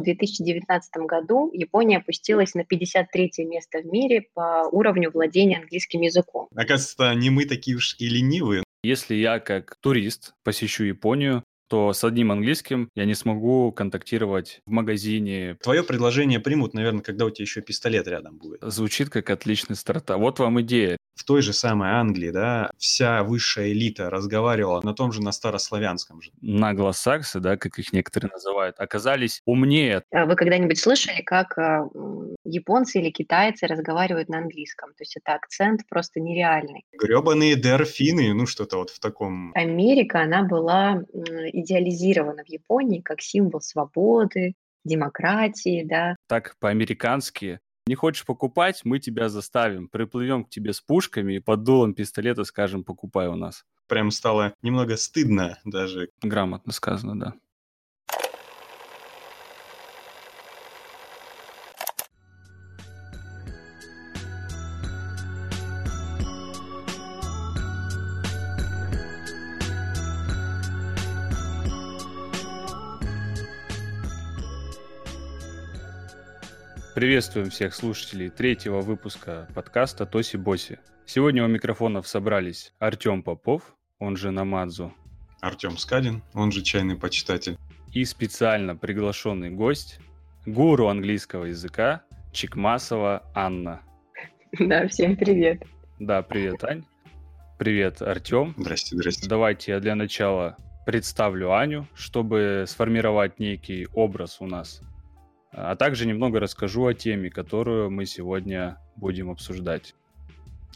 В 2019 году Япония опустилась на 53 место в мире по уровню владения английским языком. Оказывается, не мы такие уж и ленивые. Если я как турист посещу Японию, то с одним английским я не смогу контактировать в магазине. Твое предложение примут, наверное, когда у тебя еще пистолет рядом будет. Звучит как отличный старт. Вот вам идея. В той же самой Англии, да, вся высшая элита разговаривала на том же, на старославянском же. Наглосаксы, да, как их некоторые называют, оказались умнее. А вы когда-нибудь слышали, как а, японцы или китайцы разговаривают на английском? То есть это акцент просто нереальный. Гребаные дельфины, ну что-то вот в таком... Америка, она была идеализирована в Японии как символ свободы, демократии, да. Так по-американски не хочешь покупать, мы тебя заставим. Приплывем к тебе с пушками и под дулом пистолета скажем, покупай у нас. Прям стало немного стыдно даже. Грамотно сказано, да. Приветствуем всех слушателей третьего выпуска подкаста Тоси Боси. Сегодня у микрофонов собрались Артем Попов, он же Намадзу. Артем Скадин, он же чайный почитатель. И специально приглашенный гость, гуру английского языка Чикмасова Анна. Да, всем привет. Да, привет, Ань. Привет, Артем. Здрасте, здрасте. Давайте я для начала представлю Аню, чтобы сформировать некий образ у нас а также немного расскажу о теме, которую мы сегодня будем обсуждать.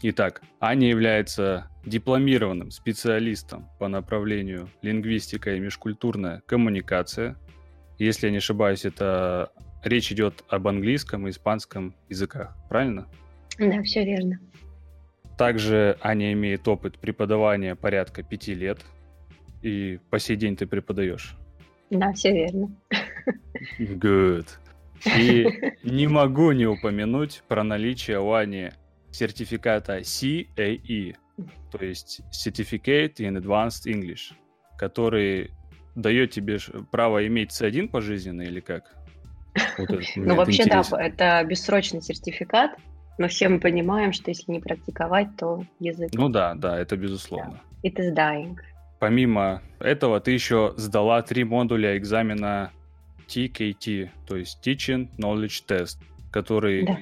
Итак, Аня является дипломированным специалистом по направлению лингвистика и межкультурная коммуникация. Если я не ошибаюсь, это речь идет об английском и испанском языках, правильно? Да, все верно. Также Аня имеет опыт преподавания порядка пяти лет, и по сей день ты преподаешь. Да, все верно. Good. И не могу не упомянуть про наличие у Ани сертификата CAE, то есть Certificate in Advanced English, который дает тебе право иметь C1 пожизненно или как? Вот ну, вообще, да, это бессрочный сертификат, но все мы понимаем, что если не практиковать, то язык... Ну да, да, это безусловно. Yeah. It is dying. Помимо этого, ты еще сдала три модуля экзамена TKT, то есть Teaching Knowledge Test, который да,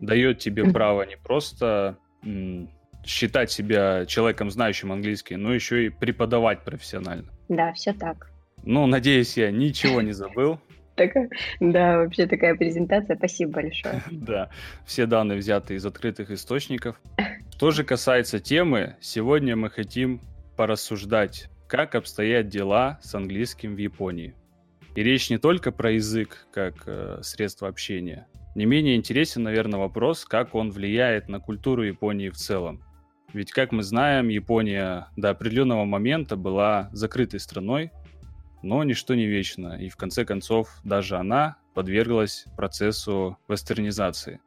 дает тебе право не просто м, считать себя человеком, знающим английский, но еще и преподавать профессионально. Да, все так. Ну, надеюсь, я ничего не забыл. Так, да, вообще такая презентация. Спасибо большое. Да, все данные взяты из открытых источников. Что же касается темы, сегодня мы хотим порассуждать, как обстоят дела с английским в Японии. И речь не только про язык как э, средство общения. Не менее интересен, наверное, вопрос, как он влияет на культуру Японии в целом. Ведь, как мы знаем, Япония до определенного момента была закрытой страной, но ничто не вечно, и в конце концов даже она подверглась процессу вестернизации.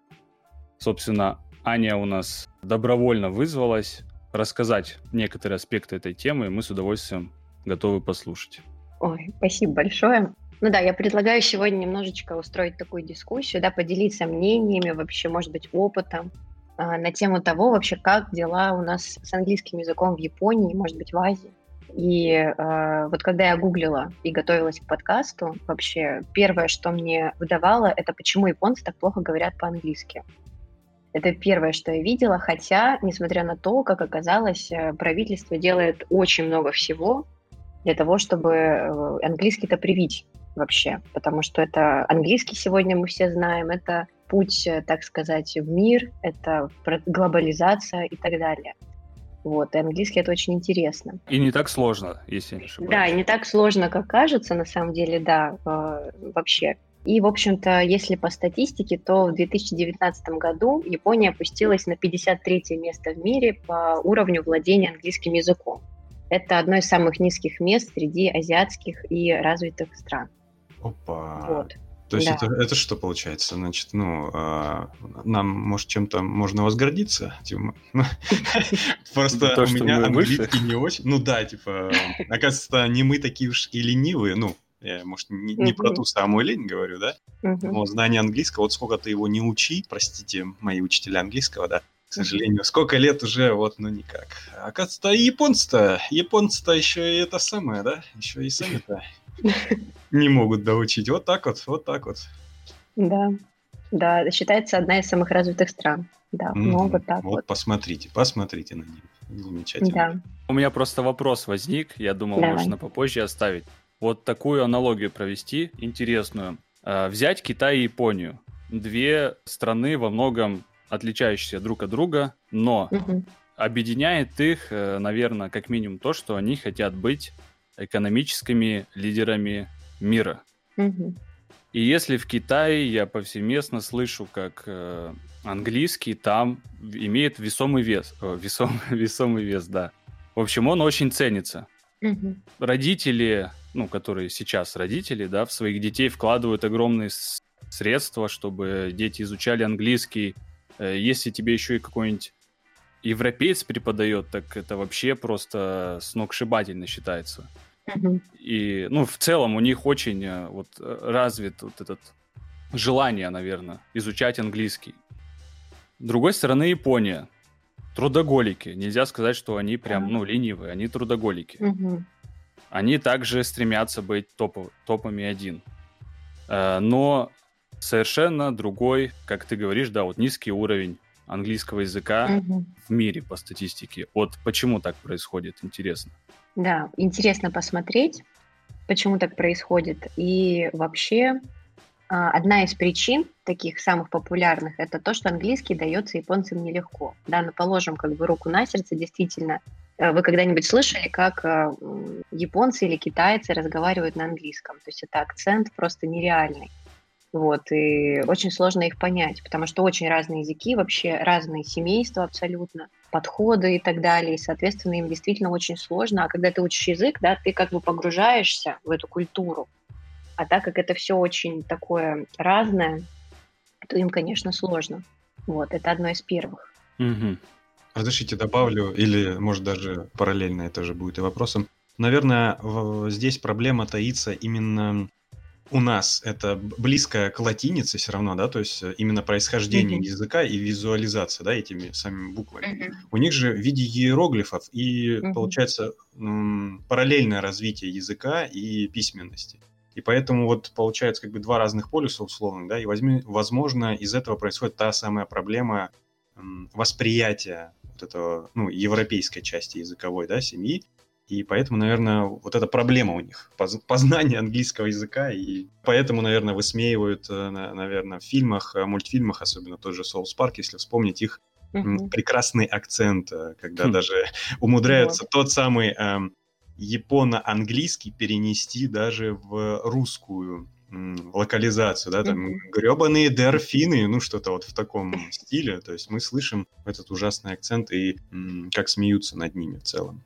Собственно, Аня у нас добровольно вызвалась рассказать некоторые аспекты этой темы, и мы с удовольствием готовы послушать. Ой, спасибо большое. Ну да, я предлагаю сегодня немножечко устроить такую дискуссию, да, поделиться мнениями, вообще, может быть, опытом э, на тему того, вообще, как дела у нас с английским языком в Японии, может быть, в Азии. И э, вот когда я гуглила и готовилась к подкасту, вообще первое, что мне выдавало, это почему японцы так плохо говорят по-английски. Это первое, что я видела, хотя, несмотря на то, как оказалось, э, правительство делает очень много всего для того, чтобы э, английский-то привить вообще, потому что это английский сегодня мы все знаем, это путь, э, так сказать, в мир, это глобализация и так далее. Вот, и английский это очень интересно. И не так сложно, если не ошибаюсь. Да, и не так сложно, как кажется, на самом деле, да, э, вообще. И, в общем-то, если по статистике, то в 2019 году Япония опустилась на 53 место в мире по уровню владения английским языком. Это одно из самых низких мест среди азиатских и развитых стран. Опа. Вот. То есть да. это, это что получается? Значит, ну, э, нам, может, чем-то можно возгордиться? Типа, просто у меня английский не очень. Ну да, типа, оказывается, не мы такие уж и ленивые, ну, Я, может, не, не про ту самую лень говорю, да? Но знание английского, вот сколько ты его не учи, простите, мои учителя английского, да, к сожалению, сколько лет уже, вот, ну никак. Оказывается, японцы-то, японцы-то еще и это самое, да, еще и сами-то не могут доучить. Вот так вот, вот так вот. Да, да, считается одна из самых развитых стран. Да, mm-hmm. много так вот. Вот посмотрите, посмотрите на них. Замечательно. Да. У меня просто вопрос возник, я думал, Давай. можно попозже оставить. Вот такую аналогию провести, интересную. А, взять Китай и Японию. Две страны во многом отличающиеся друг от друга, но угу. объединяет их, э, наверное, как минимум то, что они хотят быть экономическими лидерами мира. Угу. И если в Китае я повсеместно слышу, как э, английский там имеет весомый вес, о, весом, весомый вес, да. В общем, он очень ценится. Угу. Родители, ну, которые сейчас родители, да, в своих детей вкладывают огромные средства, чтобы дети изучали английский. Э, если тебе еще и какой-нибудь европеец преподает, так это вообще просто сногсшибательно считается. И, ну, в целом у них очень э, вот э, развит вот этот желание, наверное, изучать английский. С другой стороны, Япония. Трудоголики. Нельзя сказать, что они прям, ну, ленивые. Они трудоголики. Они также стремятся быть топов, топами один. Но совершенно другой, как ты говоришь, да, вот низкий уровень английского языка угу. в мире по статистике. Вот почему так происходит, интересно. Да, интересно посмотреть, почему так происходит. И вообще а, одна из причин таких самых популярных это то, что английский дается японцам нелегко. Да, ну положим как бы руку на сердце, действительно. Э, вы когда-нибудь слышали, как э, японцы или китайцы разговаривают на английском? То есть это акцент просто нереальный. Вот, и очень сложно их понять, потому что очень разные языки, вообще разные семейства абсолютно, подходы и так далее, и, соответственно, им действительно очень сложно. А когда ты учишь язык, да, ты как бы погружаешься в эту культуру, а так как это все очень такое разное, то им, конечно, сложно. Вот, это одно из первых. Угу. Разрешите добавлю, или, может, даже параллельно это же будет и вопросом. Наверное, здесь проблема таится именно у нас это близко к латинице все равно, да, то есть э, именно происхождение mm-hmm. языка и визуализация, да, этими самими буквами. Mm-hmm. У них же в виде иероглифов и mm-hmm. получается м- параллельное развитие языка и письменности. И поэтому вот получается как бы два разных полюса условно, да, и возьми, возможно из этого происходит та самая проблема м- восприятия вот этого, ну, европейской части языковой, да, семьи, и поэтому, наверное, вот эта проблема у них, познание английского языка, и поэтому, наверное, высмеивают, э, наверное, в фильмах, э, мультфильмах, особенно тот же Соус Парк, если вспомнить их угу. прекрасный акцент, э, когда хм. даже умудряются вот. тот самый эм, японо-английский перенести даже в русскую локализацию, да, там mm-hmm. гребаные дельфины, ну что-то вот в таком стиле, то есть мы слышим этот ужасный акцент и м, как смеются над ними в целом.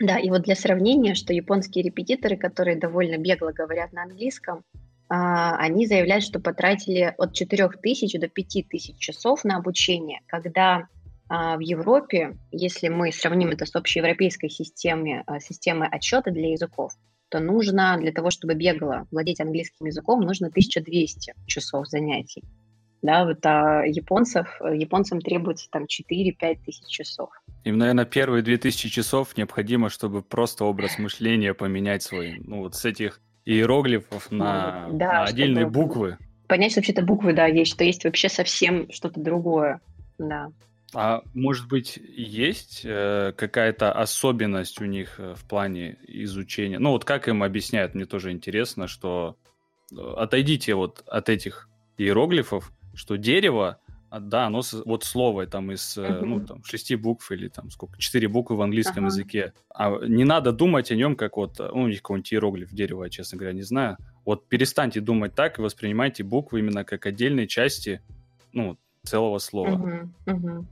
Да, и вот для сравнения, что японские репетиторы, которые довольно бегло говорят на английском, а, они заявляют, что потратили от 4000 до 5000 часов на обучение, когда а, в Европе, если мы сравним это с общеевропейской системой, а, системой отчета для языков, то нужно для того, чтобы бегло владеть английским языком, нужно 1200 часов занятий. Да, вот а японцев, японцам требуется там 4-5 тысяч часов. Им, наверное, первые 2000 часов необходимо, чтобы просто образ мышления поменять свой. Ну, вот с этих иероглифов на, да, на отдельные буквы. Понять, что вообще-то буквы, да, есть, что есть вообще совсем что-то другое, да. А может быть, есть э, какая-то особенность у них э, в плане изучения? Ну, вот как им объясняют, мне тоже интересно, что э, отойдите вот от этих иероглифов, что дерево, а, да, оно вот слово там из uh-huh. ну, там, шести букв или там сколько, четыре буквы в английском uh-huh. языке. А не надо думать о нем как вот, ну, у них какой-нибудь иероглиф дерева, я, честно говоря, не знаю. Вот перестаньте думать так и воспринимайте буквы именно как отдельные части, ну, целого слова. Uh-huh. Uh-huh.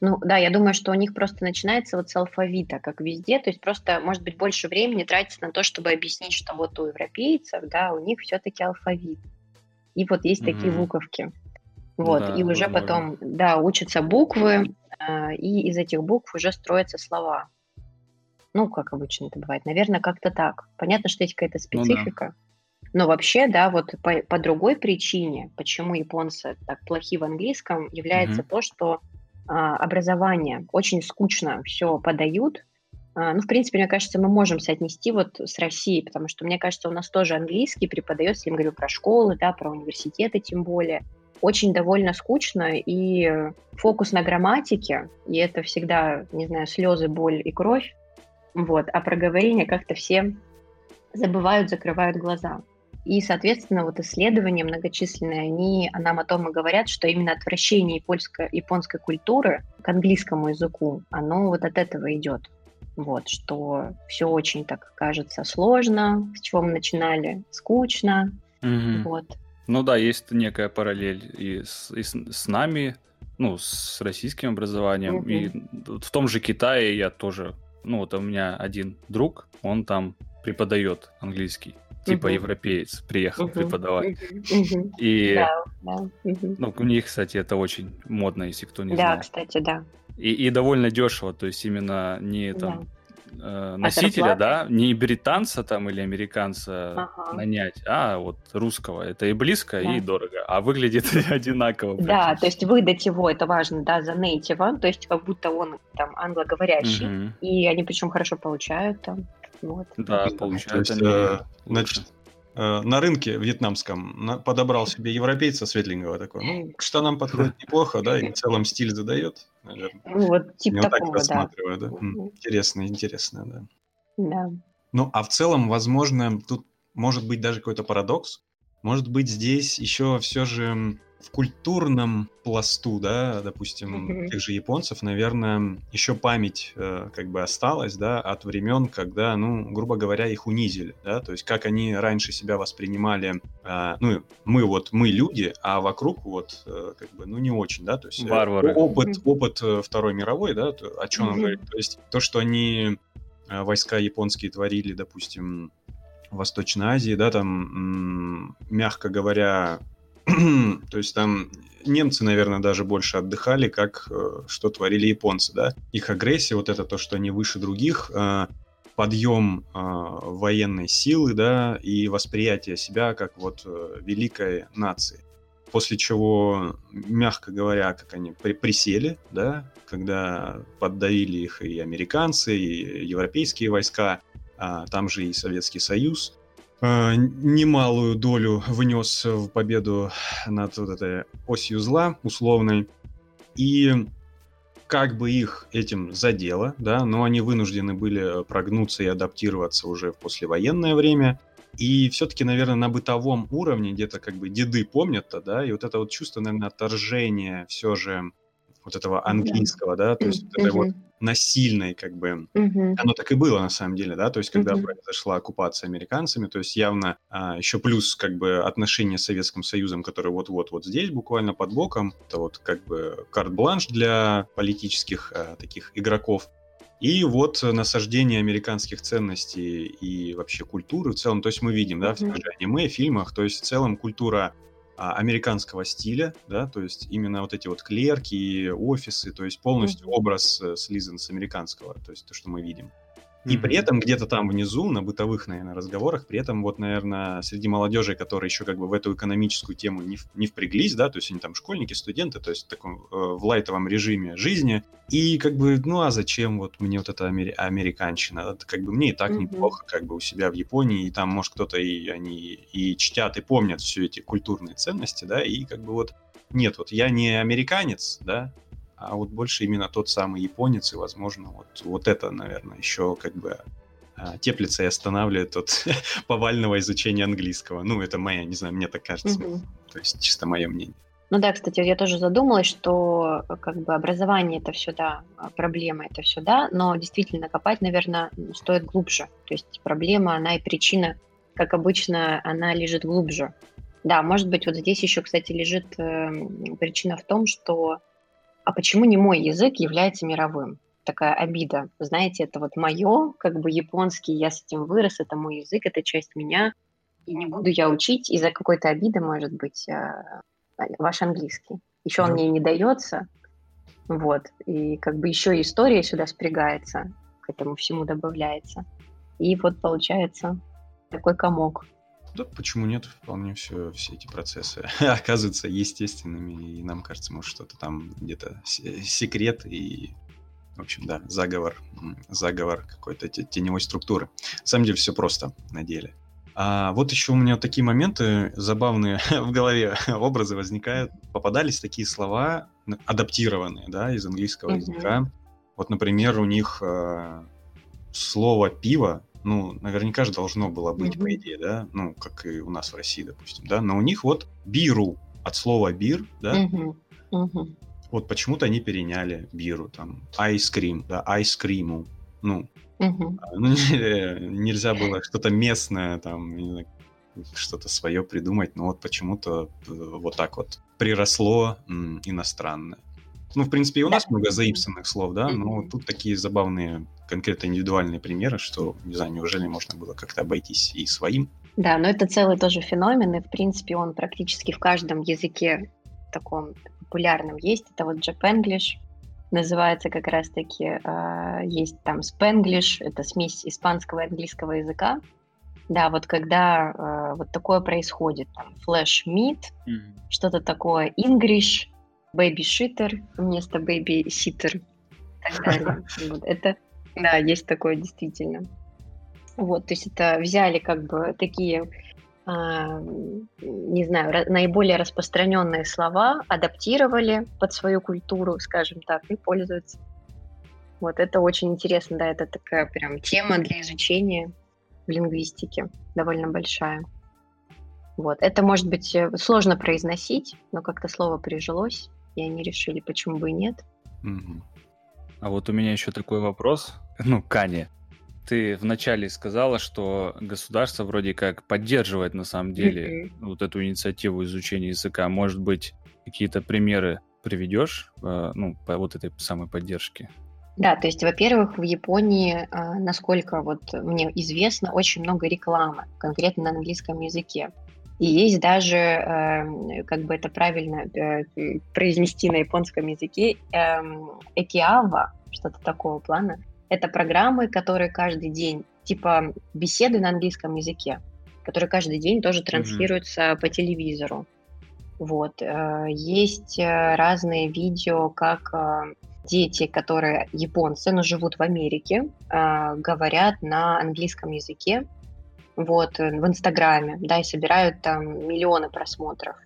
Ну да, я думаю, что у них просто начинается вот с алфавита, как везде, то есть просто, может быть, больше времени тратится на то, чтобы объяснить, что вот у европейцев, да, у них все-таки алфавит. И вот есть mm-hmm. такие буковки. Вот, да, и уже возможно. потом, да, учатся буквы, э, и из этих букв уже строятся слова. Ну, как обычно это бывает. Наверное, как-то так. Понятно, что есть какая-то специфика. Ну, да. Но вообще, да, вот по, по другой причине, почему японцы так плохи в английском, является mm-hmm. то, что а, образование очень скучно все подают. А, ну, в принципе, мне кажется, мы можем соотнести вот с Россией, потому что, мне кажется, у нас тоже английский преподается, я говорю про школы, да, про университеты тем более очень довольно скучно, и фокус на грамматике, и это всегда, не знаю, слезы, боль и кровь, вот, а про говорение как-то все забывают, закрывают глаза. И, соответственно, вот исследования многочисленные, они нам о том и говорят, что именно отвращение японской, японской культуры к английскому языку, оно вот от этого идет. Вот, что все очень так кажется сложно, с чего мы начинали, скучно. Mm-hmm. Вот. Ну да, есть некая параллель и с, и с, с нами, ну, с российским образованием. Угу. И в том же Китае я тоже, ну, вот у меня один друг, он там преподает английский. Типа угу. европеец приехал угу. преподавать. Угу. И да, да. Ну, у них, кстати, это очень модно, если кто не да, знает. Да, кстати, да. И, и довольно дешево, то есть именно не там да э, носителя, да, не британца там или американца ага. нанять, а вот русского. Это и близко, да. и дорого, а выглядит одинаково. Да, то есть выдать его, это важно, да, за нейтива, то есть как будто он там англоговорящий, угу. и они причем хорошо получают там. Вот. Да, получают. То есть, э, значит, Э, на рынке вьетнамском подобрал себе европейца светленького такой. Ну, к штанам подходит неплохо, да, и в целом стиль задает, наверное. Ну, вот типа Я такого, так рассматриваю, да. да. Интересно, интересно, да. Да. Ну, а в целом, возможно, тут может быть даже какой-то парадокс. Может быть, здесь еще все же в культурном пласту, да, допустим, mm-hmm. тех же японцев, наверное, еще память э, как бы осталась, да, от времен, когда, ну, грубо говоря, их унизили, да, то есть как они раньше себя воспринимали, э, ну, мы вот, мы люди, а вокруг вот, э, как бы, ну, не очень, да, то есть э, Варвары. опыт, опыт э, Второй мировой, да, то, о чем mm-hmm. он говорит, то есть то, что они, э, войска японские творили, допустим, в Восточной Азии, да, там, мягко говоря, То есть там немцы, наверное, даже больше отдыхали, как э, что творили японцы, да. Их агрессия, вот это то, что они выше других, э, подъем э, военной силы, да, и восприятие себя как вот великой нации. После чего, мягко говоря, как они при присели, да, когда поддавили их и американцы, и европейские войска, а там же и Советский Союз, немалую долю внес в победу над вот этой осью зла условной. И как бы их этим задело, да, но они вынуждены были прогнуться и адаптироваться уже в послевоенное время. И все-таки, наверное, на бытовом уровне где-то как бы деды помнят-то, да, и вот это вот чувство, наверное, отторжения все же вот этого английского, да, то есть вот этой вот насильной, как бы, оно так и было на самом деле, да, то есть когда mm произошла оккупация американцами, то есть явно а, еще плюс как бы отношения с Советским Союзом, который вот-вот вот здесь буквально под боком, это вот как бы карт-бланш для политических а, таких игроков. И вот насаждение американских ценностей и вообще культуры в целом, то есть мы видим, да, в аниме, фильмах, то есть в целом культура американского стиля, да, то есть именно вот эти вот клерки, офисы, то есть полностью mm-hmm. образ э, слизан с американского, то есть то, что мы видим. И при этом где-то там внизу, на бытовых, наверное, разговорах, при этом вот, наверное, среди молодежи, которые еще как бы в эту экономическую тему не, не впряглись, да, то есть они там школьники, студенты, то есть в таком э, в лайтовом режиме жизни. И как бы, ну а зачем вот мне вот эта амери- американщина? Это как бы мне и так mm-hmm. неплохо как бы у себя в Японии, и там, может, кто-то и они и чтят, и помнят все эти культурные ценности, да, и как бы вот нет, вот я не американец, да, а вот больше именно тот самый японец, и, возможно, вот, вот это, наверное, еще как бы а, теплится и останавливает от повального изучения английского. Ну, это моя, не знаю, мне так кажется. Угу. То есть чисто мое мнение. Ну да, кстати, я тоже задумалась, что как бы образование это все да, проблема это все да, но действительно копать, наверное, стоит глубже. То есть проблема, она и причина, как обычно, она лежит глубже. Да, может быть, вот здесь еще, кстати, лежит э, причина в том, что а почему не мой язык является мировым? Такая обида. Знаете, это вот мое, как бы японский, я с этим вырос, это мой язык, это часть меня, и не буду я учить из-за какой-то обиды, может быть, а, ваш английский. Еще он мне не дается, вот, и как бы еще история сюда спрягается. к этому всему добавляется. И вот получается такой комок. Да, почему нет? Вполне все, все эти процессы оказываются естественными, и нам кажется, может, что-то там где-то секрет и в общем, да, заговор, заговор какой-то теневой структуры. На самом деле все просто на деле. А вот еще у меня такие моменты забавные в голове образы возникают. Попадались такие слова адаптированные, да, из английского mm-hmm. языка. Вот, например, у них э, слово пиво, ну, наверняка же должно было быть, mm-hmm. по идее, да, ну, как и у нас в России, допустим, да, но у них вот биру от слова бир, да, mm-hmm. Mm-hmm. вот почему-то они переняли биру, там, айскрим, да, айскриму, ну, Угу. Ну, нельзя было что-то местное, там, что-то свое придумать, но вот почему-то э, вот так вот приросло иностранное. Ну, в принципе, и у нас много заимствованных слов, да, но тут такие забавные, конкретно индивидуальные примеры, что, не знаю, неужели можно было как-то обойтись и своим? Да, но это целый тоже феномен, и, в принципе, он практически в каждом языке таком популярном есть. Это вот Japanglish, называется как раз-таки, э, есть там Spanglish, это смесь испанского и английского языка. Да, вот когда э, вот такое происходит, там, flash meat, mm-hmm. что-то такое, English, shitter вместо. Вот, это, да, есть такое действительно. Вот, то есть это взяли как бы такие а, не знаю, наиболее распространенные слова адаптировали под свою культуру, скажем так, и пользуются. Вот это очень интересно, да, это такая прям тема для изучения в лингвистике, довольно большая. Вот, это может быть э, сложно произносить, но как-то слово прижилось, и они решили, почему бы и нет. А вот у меня еще такой вопрос, ну, Кане, ты вначале сказала, что государство вроде как поддерживает на самом деле mm-hmm. вот эту инициативу изучения языка. Может быть, какие-то примеры приведешь, э, ну, по вот этой самой поддержке? Да, то есть, во-первых, в Японии, э, насколько вот мне известно, очень много рекламы, конкретно на английском языке. И есть даже, э, как бы это правильно произнести на японском языке, эм, экиава, что-то такого плана – это программы, которые каждый день, типа беседы на английском языке, которые каждый день тоже транслируются mm-hmm. по телевизору. Вот. Э, есть э, разные видео, как э, дети, которые японцы, но живут в Америке, говорят на английском языке, вот, в Инстаграме, да, и собирают там миллионы просмотров.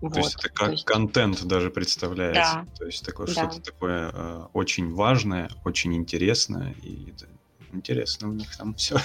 То вот. есть это как есть... контент даже представляется. Да. То есть такое да. что-то такое э, очень важное, очень интересное. И это интересно у них там все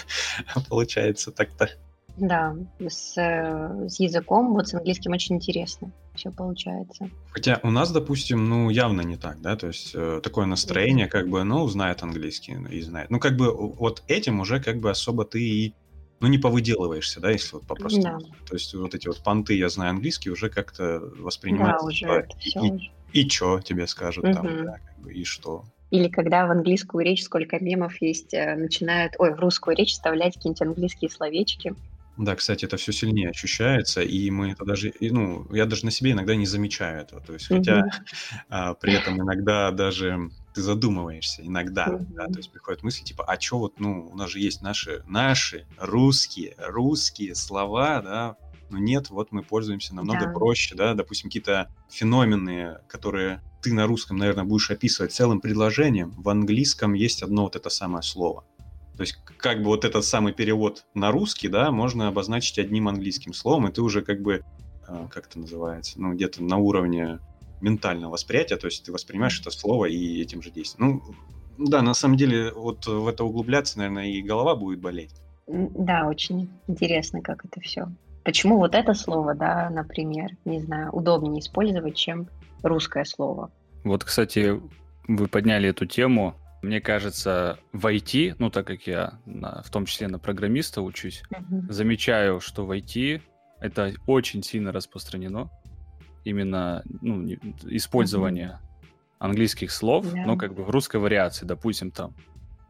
получается так-то. Да, с, с языком, вот с английским очень интересно все получается. Хотя у нас, допустим, ну, явно не так, да, то есть э, такое настроение, как бы, ну, знает английский и знает. Ну, как бы вот этим уже как бы особо ты и ну, не повыделываешься, да, если вот попросту. Да. То есть вот эти вот понты, я знаю английский, уже как-то воспринимаются. Да, уже, типа, все и, и что тебе скажут угу. там, да, как бы, и что. Или когда в английскую речь сколько мемов есть, э, начинают, ой, в русскую речь вставлять какие-нибудь английские словечки. Да, кстати, это все сильнее ощущается, и мы это даже, ну, я даже на себе иногда не замечаю этого. То есть, хотя а, при этом иногда даже ты задумываешься иногда, mm-hmm. да, то есть приходят мысли типа, а что вот, ну, у нас же есть наши, наши русские, русские слова, да, но нет, вот мы пользуемся намного да. проще, да, допустим, какие-то феномены, которые ты на русском, наверное, будешь описывать целым предложением, в английском есть одно вот это самое слово. То есть как бы вот этот самый перевод на русский, да, можно обозначить одним английским словом, и ты уже как бы, а, как это называется, ну, где-то на уровне ментального восприятия, то есть ты воспринимаешь это слово и этим же действием. Ну, да, на самом деле, вот в это углубляться, наверное, и голова будет болеть. Да, очень интересно, как это все. Почему вот это слово, да, например, не знаю, удобнее использовать, чем русское слово? Вот, кстати, вы подняли эту тему. Мне кажется, в IT, ну так как я на, в том числе на программиста учусь, uh-huh. замечаю, что в IT это очень сильно распространено именно ну, использование mm-hmm. английских слов, yeah. но как бы в русской вариации, допустим, там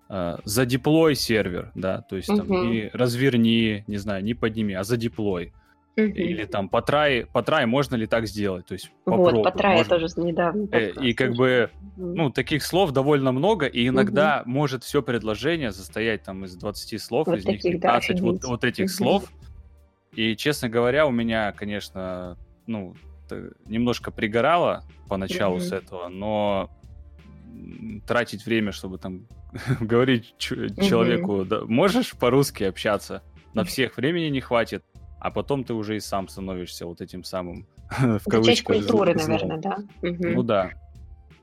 э, задеплой сервер, да, то есть mm-hmm. там не разверни, не знаю, не подними, а задеплой. Mm-hmm. Или там потрай, потрай, можно ли так сделать? То есть попробуй. Вот, потрай можно... тоже недавно. Э, и как бы ну, таких слов довольно много, и иногда угу. может все предложение состоять там из 20 слов, вот из таких, них 15 да, вот, вот этих угу. слов. И, честно говоря, у меня, конечно, ну, немножко пригорало поначалу угу. с этого, но тратить время, чтобы там говорить человеку, да, можешь по-русски общаться, на всех времени не хватит, а потом ты уже и сам становишься вот этим самым в кавычках. Часть культуры, наверное, да? Ну да.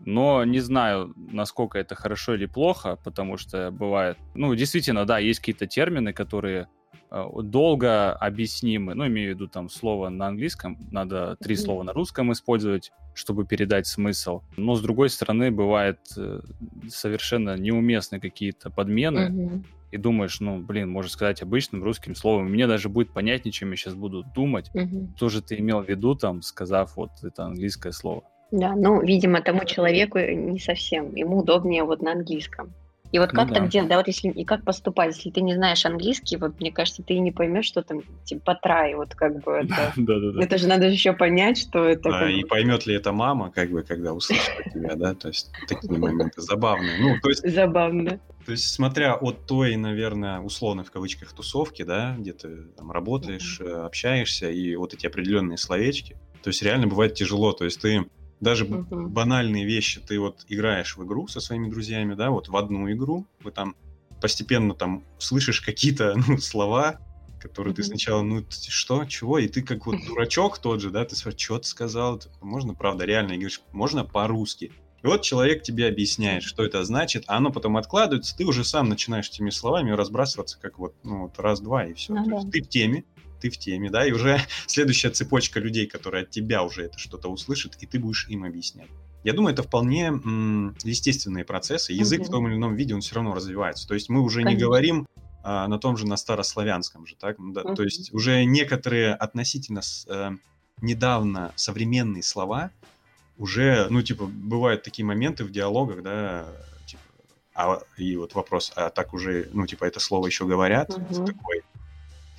Но не знаю, насколько это хорошо или плохо, потому что бывает... Ну, действительно, да, есть какие-то термины, которые э, долго объяснимы. Ну, имею в виду там слово на английском, надо три слова на русском использовать, чтобы передать смысл. Но, с другой стороны, бывает э, совершенно неуместны какие-то подмены, и думаешь, ну, блин, можно сказать обычным русским словом, мне даже будет понятнее, чем я сейчас буду думать, mm-hmm. что же ты имел в виду, там, сказав вот это английское слово. Да, ну, видимо, тому человеку не совсем. Ему удобнее вот на английском. И вот как ну, так да. делать, да, вот если и как поступать, если ты не знаешь английский, вот мне кажется, ты не поймешь, что там типа трай, вот как бы это. Да, да, да. Это же надо еще понять, что это. Да, и поймет ли это мама, как бы, когда услышит тебя, да, то есть такие моменты забавные. Ну, то есть. Забавно. То есть, смотря от той, наверное, условно в кавычках тусовки, да, где ты там работаешь, mm-hmm. общаешься, и вот эти определенные словечки, то есть реально бывает тяжело, то есть ты даже uh-huh. банальные вещи. Ты вот играешь в игру со своими друзьями, да, вот в одну игру, вы там постепенно там слышишь какие-то ну, слова, которые uh-huh. ты сначала, ну, что, чего, и ты как вот дурачок тот же, да, ты спрашиваешь, что ты сказал, можно, правда, реально, и говоришь, можно по-русски. И вот человек тебе объясняет, что это значит, а оно потом откладывается, ты уже сам начинаешь этими словами разбрасываться, как вот, ну, вот раз-два, и все. Ну, да. ты в теме, ты в теме, да, и уже следующая цепочка людей, которые от тебя уже это что-то услышат, и ты будешь им объяснять. Я думаю, это вполне м, естественные процессы. Язык угу. в том или ином виде, он все равно развивается. То есть мы уже Конечно. не говорим а, на том же, на старославянском же, так? Да, угу. То есть уже некоторые относительно э, недавно современные слова уже, ну, типа, бывают такие моменты в диалогах, да, типа, а, и вот вопрос, а так уже, ну, типа, это слово еще говорят? Угу. Такой,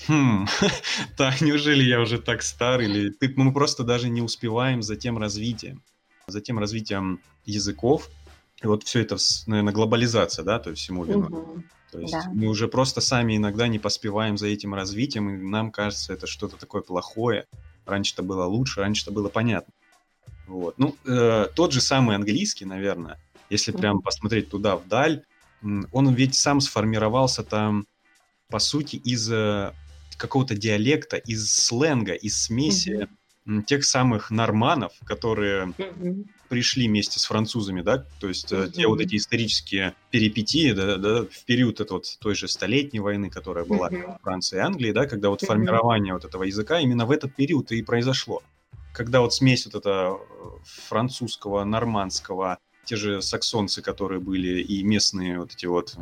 Хм, так, неужели я уже так стар? Или ты, мы просто даже не успеваем за тем развитием, за тем развитием языков. И вот все это, наверное, глобализация, да, то есть всему виной. Угу. То есть да. мы уже просто сами иногда не поспеваем за этим развитием, и нам кажется, это что-то такое плохое. Раньше-то было лучше, раньше-то было понятно. Вот. Ну, э, тот же самый английский, наверное, если mm прям посмотреть туда вдаль, он ведь сам сформировался там, по сути, из э, какого-то диалекта, из сленга, из смеси mm-hmm. тех самых норманов, которые mm-hmm. пришли вместе с французами, да, то есть mm-hmm. те вот эти исторические перипетии, да, да, в период этой вот той же столетней войны, которая была mm-hmm. в Франции и Англии, да, когда вот mm-hmm. формирование вот этого языка именно в этот период и произошло. Когда вот смесь вот этого э, французского, нормандского, те же саксонцы, которые были, и местные вот эти вот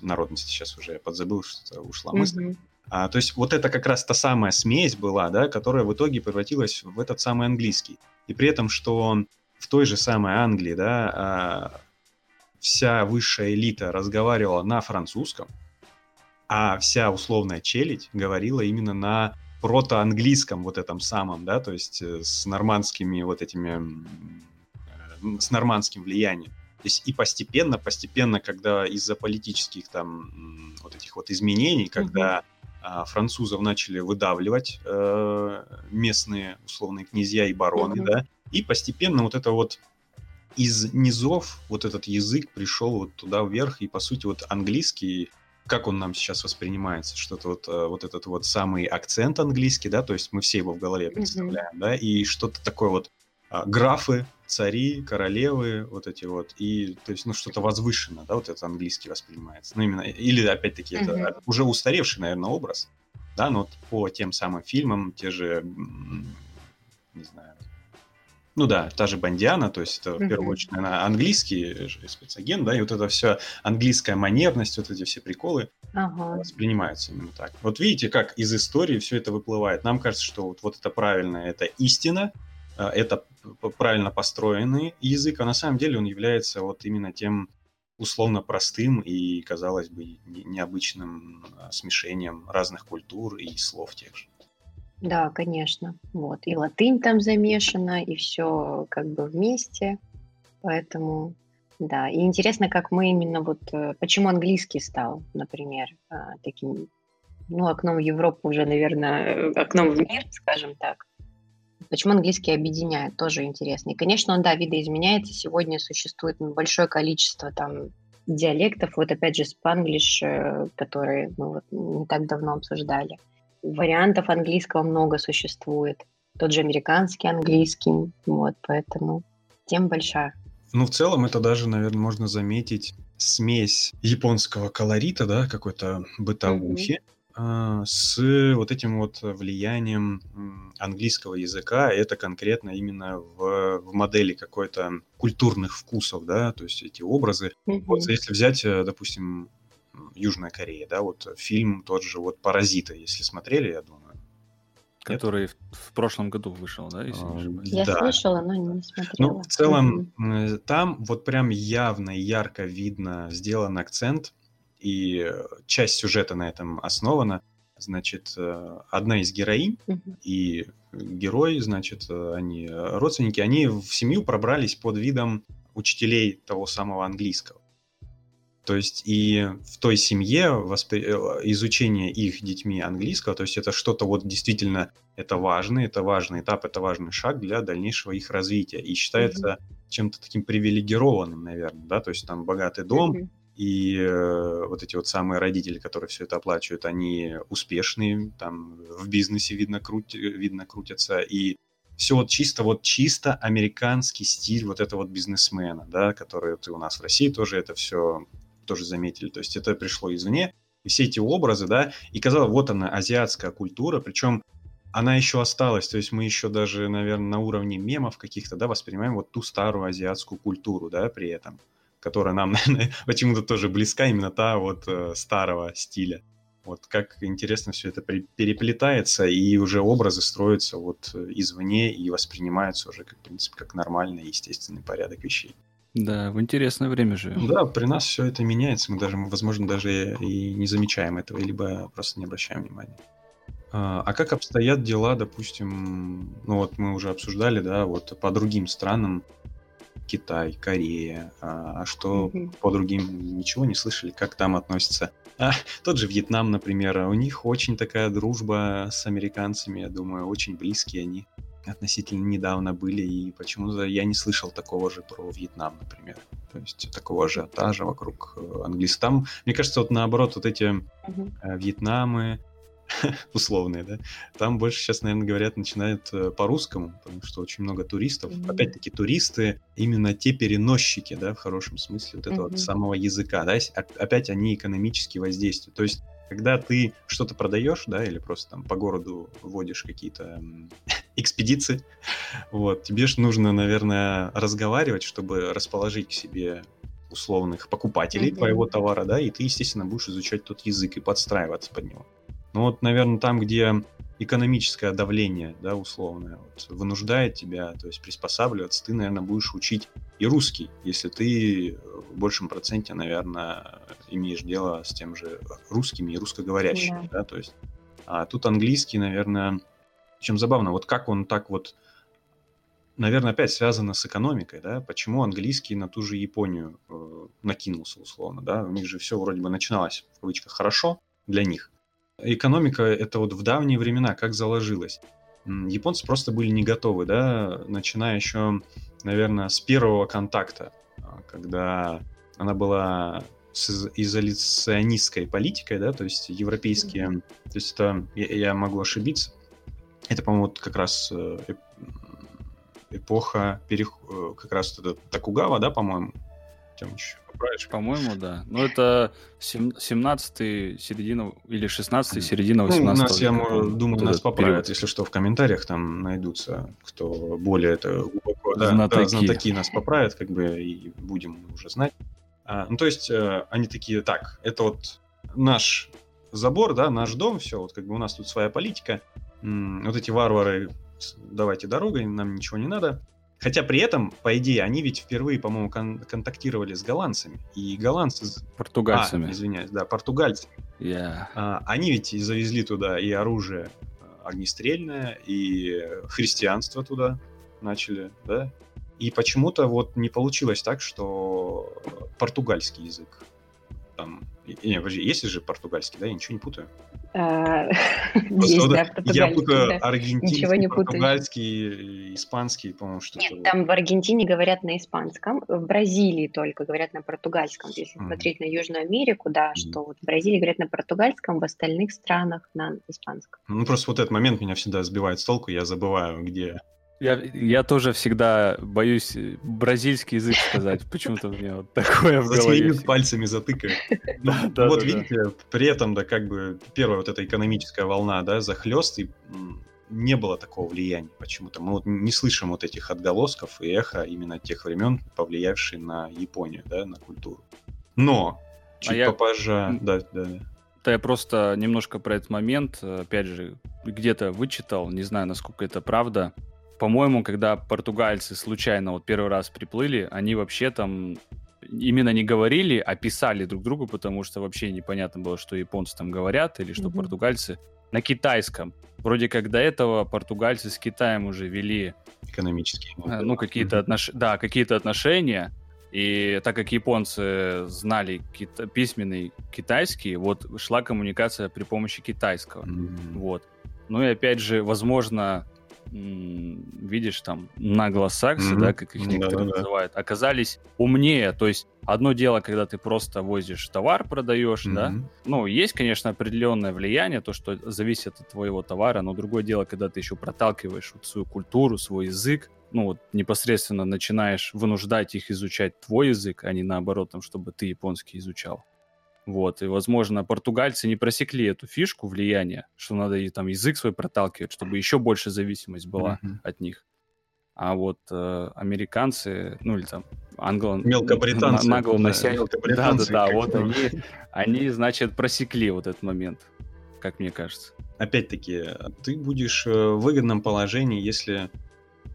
народности, сейчас уже я подзабыл, что ушла мысль, mm-hmm а, то есть вот это как раз та самая смесь была, да, которая в итоге превратилась в этот самый английский. И при этом, что в той же самой Англии, да, а, вся высшая элита разговаривала на французском, а вся условная челядь говорила именно на протоанглийском вот этом самом, да, то есть э, с нормандскими вот этими, с нормандским влиянием. То есть и постепенно, постепенно, когда из-за политических там вот этих вот изменений, когда французов начали выдавливать э, местные условные князья и бароны, mm-hmm. да, и постепенно вот это вот из низов вот этот язык пришел вот туда вверх, и по сути вот английский, как он нам сейчас воспринимается, что-то вот, э, вот этот вот самый акцент английский, да, то есть мы все его в голове представляем, mm-hmm. да, и что-то такое вот а, графы, цари, королевы, вот эти вот, и, то есть, ну, что-то возвышенное, да, вот это английский воспринимается. Ну, именно, или, опять-таки, это mm-hmm. уже устаревший, наверное, образ, да, но вот по тем самым фильмам, те же, не знаю, ну да, та же Бандиана, то есть это, в первую очередь, наверное, английский спецагент, да, и вот это все английская манерность, вот эти все приколы uh-huh. воспринимаются именно так. Вот видите, как из истории все это выплывает. Нам кажется, что вот, вот это правильно, это истина, это правильно построенный язык, а на самом деле он является вот именно тем условно простым и, казалось бы, необычным а, смешением разных культур и слов тех же. Да, конечно. Вот. И латынь там замешана, и все как бы вместе. Поэтому, да. И интересно, как мы именно вот... Э, почему английский стал, например, а, таким, ну, окном в Европу уже, наверное, окном в мир, скажем так. Почему английский объединяет, тоже интересно. И, конечно, он, да, видоизменяется. Сегодня существует большое количество там диалектов. Вот опять же спанглиш, э, который мы вот не так давно обсуждали. Вариантов английского много существует. Тот же американский английский. Вот, поэтому тем большая. Ну, в целом, это даже, наверное, можно заметить смесь японского колорита, да, какой-то бытовухи, mm-hmm с вот этим вот влиянием английского языка, это конкретно именно в, в модели какой-то культурных вкусов, да, то есть эти образы. Mm-hmm. Вот если взять, э, допустим, Южная Корея, да, вот фильм тот же вот «Паразиты», если смотрели, я думаю. Который в, в прошлом году вышел, да, если не ошибаюсь? Я да. слышала, но не смотрела. Ну, в целом, mm-hmm. там вот прям явно и ярко видно сделан акцент и часть сюжета на этом основана. Значит, э, одна из героинь mm-hmm. и герой, значит, они родственники, они в семью пробрались под видом учителей того самого английского. То есть и в той семье воспри... Э, изучение их детьми английского, то есть это что-то вот действительно это важный, это важный этап, это важный шаг для дальнейшего их развития. И считается mm-hmm. чем-то таким привилегированным, наверное, да, то есть там богатый дом, mm-hmm и э, вот эти вот самые родители, которые все это оплачивают, они успешные, там в бизнесе видно, крут, видно крутятся, и все вот чисто, вот чисто американский стиль вот этого вот бизнесмена, да, который ты у нас в России тоже это все тоже заметили, то есть это пришло извне, и все эти образы, да, и казалось, вот она, азиатская культура, причем она еще осталась, то есть мы еще даже, наверное, на уровне мемов каких-то, да, воспринимаем вот ту старую азиатскую культуру, да, при этом которая нам, наверное, почему-то тоже близка, именно та вот э, старого стиля. Вот как интересно все это переплетается, и уже образы строятся вот э, извне и воспринимаются уже, как, в принципе, как нормальный, естественный порядок вещей. Да, в интересное время же. Да, при нас все это меняется, мы даже, возможно, даже и не замечаем этого, либо просто не обращаем внимания. А, а как обстоят дела, допустим, ну вот мы уже обсуждали, да, вот по другим странам, Китай, Корея, а, а что mm-hmm. по другим ничего не слышали, как там относятся. А, тот же Вьетнам, например, у них очень такая дружба с американцами, я думаю, очень близкие они относительно недавно были, и почему-то я не слышал такого же про Вьетнам, например. То есть такого ажиотажа вокруг э, английского. Там, мне кажется, вот наоборот, вот эти mm-hmm. Вьетнамы, условные, да, там больше сейчас, наверное, говорят, начинают э, по-русскому, потому что очень много туристов. Mm-hmm. Опять-таки, туристы именно те переносчики, да, в хорошем смысле вот этого mm-hmm. самого языка, да, опять они экономически воздействуют. То есть когда ты что-то продаешь, да, или просто там по городу водишь какие-то экспедиции, вот, тебе же нужно, наверное, разговаривать, чтобы расположить к себе условных покупателей mm-hmm. твоего товара, да, и ты, естественно, будешь изучать тот язык и подстраиваться под него. Ну вот, наверное, там, где экономическое давление, да, условное, вот, вынуждает тебя, то есть приспосабливаться, ты, наверное, будешь учить и русский, если ты в большем проценте, наверное, имеешь дело с тем же русскими и русскоговорящими, да, да то есть. А тут английский, наверное, чем забавно, вот как он так вот, наверное, опять связано с экономикой, да, почему английский на ту же Японию э, накинулся условно, да, у них же все вроде бы начиналось в кавычках хорошо для них, экономика это вот в давние времена как заложилась. Японцы просто были не готовы, да, начиная еще, наверное, с первого контакта, а, когда она была с изоляционистской политикой, да, то есть европейские, mm-hmm. то есть это, я, я могу ошибиться, это, по-моему, вот как раз э, эпоха, перех... Э, как раз это Такугава, да, по-моему, Тёмыч, поправишь? По-моему, да. Ну, это 17-й, середина, или 16-й, середина 18 ну, нас, я думаю, нас поправят, период. если что, в комментариях там найдутся, кто более это глубоко... Да, знатоки. Да, знатоки нас поправят, как бы, и будем уже знать. А, ну, то есть, э, они такие, так, это вот наш забор, да, наш дом, все, вот как бы у нас тут своя политика, вот эти варвары, давайте дорогой, нам ничего не надо, Хотя при этом, по идее, они ведь впервые, по-моему, кон- контактировали с голландцами. И голландцы... Португальцами. А, извиняюсь, да, португальцы. Yeah. А, они ведь завезли туда и оружие а, огнестрельное, и христианство туда начали, да? И почему-то вот не получилось так, что португальский язык там... Не, подожди, есть же португальский, да? Я ничего не путаю. А, есть, да, Я путаю аргентинский, португальский, испанский, по-моему, что-то. Нет, там в Аргентине говорят на испанском, в Бразилии только говорят на португальском. Если смотреть на Южную Америку, да, что вот в Бразилии говорят на португальском, в остальных странах на испанском. Ну, просто вот этот момент меня всегда сбивает с толку, я забываю, где я, я тоже всегда боюсь бразильский язык сказать. Почему-то меня вот такое в голове. пальцами затыкают. Ну, вот видите, при этом, да, как бы первая вот эта экономическая волна, да, захлест, и не было такого влияния почему-то. Мы вот не слышим вот этих отголосков и эхо именно тех времен, повлиявшие на Японию, да, на культуру. Но а чуть а попозже, я... да, да. Да я просто немножко про этот момент, опять же, где-то вычитал, не знаю, насколько это правда, по-моему, когда португальцы случайно вот первый раз приплыли, они вообще там именно не говорили, а писали друг другу, потому что вообще непонятно было, что японцы там говорят или что mm-hmm. португальцы на китайском. Вроде как до этого португальцы с Китаем уже вели экономические, э, ну какие-то mm-hmm. отнош... да какие-то отношения. И так как японцы знали кита- письменный китайский, вот шла коммуникация при помощи китайского. Mm-hmm. Вот. Ну и опять же, возможно, видишь, там, наглосаксы, mm-hmm. да, как их некоторые да, называют, оказались умнее. То есть одно дело, когда ты просто возишь товар, продаешь, mm-hmm. да, ну, есть, конечно, определенное влияние, то, что зависит от твоего товара, но другое дело, когда ты еще проталкиваешь вот свою культуру, свой язык, ну, вот непосредственно начинаешь вынуждать их изучать твой язык, а не наоборот, там, чтобы ты японский изучал. Вот, и, возможно, португальцы не просекли эту фишку влияния, что надо и там язык свой проталкивать, чтобы еще больше зависимость была mm-hmm. от них. А вот э, американцы, ну или там англо... Мелкобританцы. На, нагло. Да, да, да, вот они, они, значит, просекли вот этот момент, как мне кажется. Опять-таки, ты будешь э, в выгодном положении, если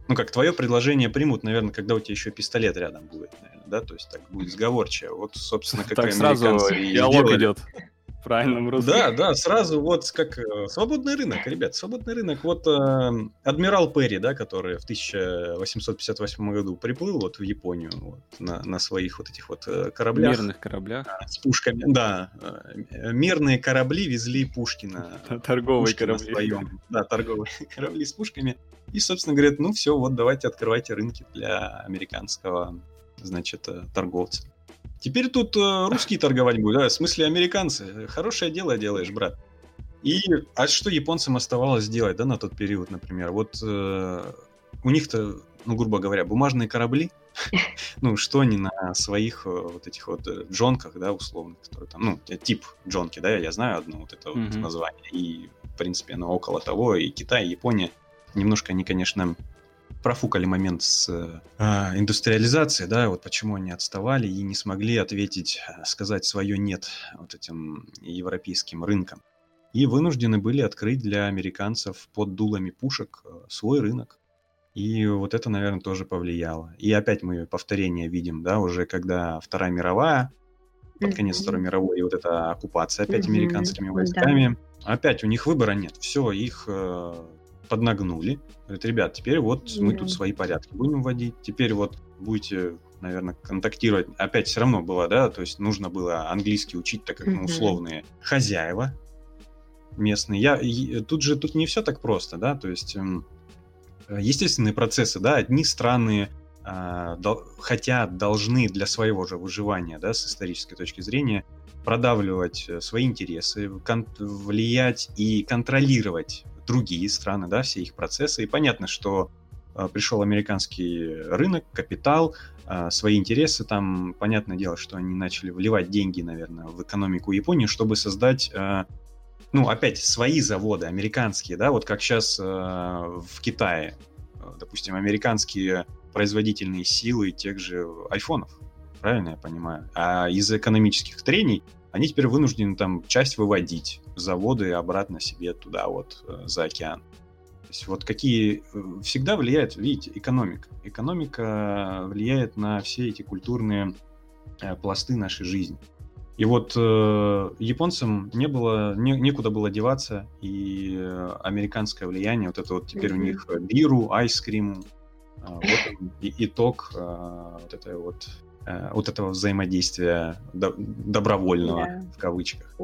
ну, как твое предложение примут, наверное, когда у тебя еще пистолет рядом будет, наверное, да, то есть так будет сговорчиво. Вот, собственно, как так сразу диалог идет в правильном русле. Да, да, сразу вот как э, свободный рынок, ребят, свободный рынок. Вот э, адмирал Перри, да, который в 1858 году приплыл вот в Японию вот, на, на своих вот этих вот э, кораблях. Мирных кораблях. С пушками, да. Э, мирные корабли везли Пушкина. Торговые Пушкина корабли. Своем. Да, торговые корабли с пушками. И, собственно, говорят, ну все, вот давайте открывайте рынки для американского, значит, э, торговца. Теперь тут э, русские торговать будут, да, в смысле американцы. Хорошее дело делаешь, брат. И, а что японцам оставалось делать, да, на тот период, например? Вот э, у них-то, ну, грубо говоря, бумажные корабли, ну, что они на своих э, вот этих вот джонках, да, условных, которые там, ну, тип джонки, да, я знаю одно вот это вот название, и, в принципе, оно около того, и Китай, и Япония, Немножко они, конечно, профукали момент с э, индустриализацией, да, вот почему они отставали и не смогли ответить, сказать свое нет вот этим европейским рынкам. И вынуждены были открыть для американцев под дулами пушек э, свой рынок. И вот это, наверное, тоже повлияло. И опять мы повторение видим, да, уже когда Вторая мировая, под конец Второй мировой, и вот эта оккупация опять американскими войсками, да. опять у них выбора нет. Все, их э, поднагнули. Говорит, ребят, теперь вот мы тут свои порядки будем вводить. Теперь вот будете, наверное, контактировать. Опять все равно было, да, то есть нужно было английский учить, так как mm-hmm. ну, условные хозяева местные. Я, и, тут же тут не все так просто, да, то есть э, естественные процессы, да, одни страны э, дол- хотят, должны для своего же выживания, да, с исторической точки зрения, продавливать э, свои интересы, кон- влиять и контролировать другие страны, да, все их процессы. И понятно, что э, пришел американский рынок, капитал, э, свои интересы там, понятное дело, что они начали вливать деньги, наверное, в экономику Японии, чтобы создать, э, ну, опять, свои заводы, американские, да, вот как сейчас в Китае, допустим, американские производительные силы тех же айфонов, правильно я понимаю? А из экономических трений они теперь вынуждены там часть выводить, заводы обратно себе туда вот э, за океан. То есть вот какие э, всегда влияет, видите, экономика. Экономика влияет на все эти культурные э, пласты нашей жизни. И вот э, японцам не было, не, некуда было деваться, и э, американское влияние, вот это вот теперь mm-hmm. у них биру, айскриму, э, вот он, и, итог вот этой вот вот этого взаимодействия добровольного да. в кавычках.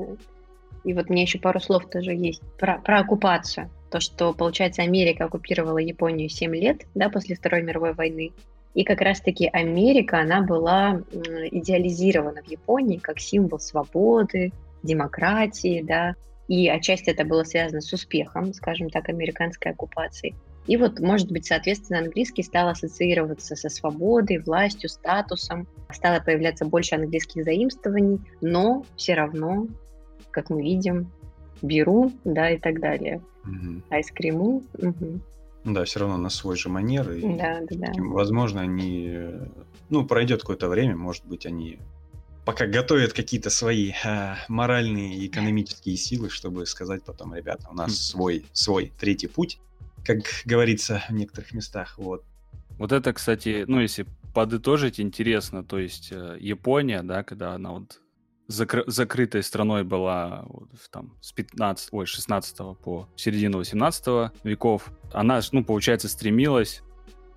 И вот мне еще пару слов тоже есть про, про оккупацию. То, что, получается, Америка оккупировала Японию 7 лет, да, после Второй мировой войны. И как раз-таки Америка, она была идеализирована в Японии как символ свободы, демократии, да, и отчасти это было связано с успехом, скажем так, американской оккупации. И вот, может быть, соответственно, английский стал ассоциироваться со свободой, властью, статусом, стало появляться больше английских заимствований, но все равно, как мы видим, беру, да, и так далее. Угу. Айскриму. Угу. Да, все равно на свой же манер. И, да, да, да. Возможно, они... Ну, пройдет какое-то время, может быть, они пока готовят какие-то свои э, моральные и экономические силы, чтобы сказать потом, ребята, у нас mm. свой, свой третий путь, как говорится в некоторых местах. Вот. Вот это, кстати, ну, если подытожить, интересно, то есть э, Япония, да, когда она вот закры- закрытой страной была вот, там, с 15, ой, 16 по середину 18 веков, она, ну, получается, стремилась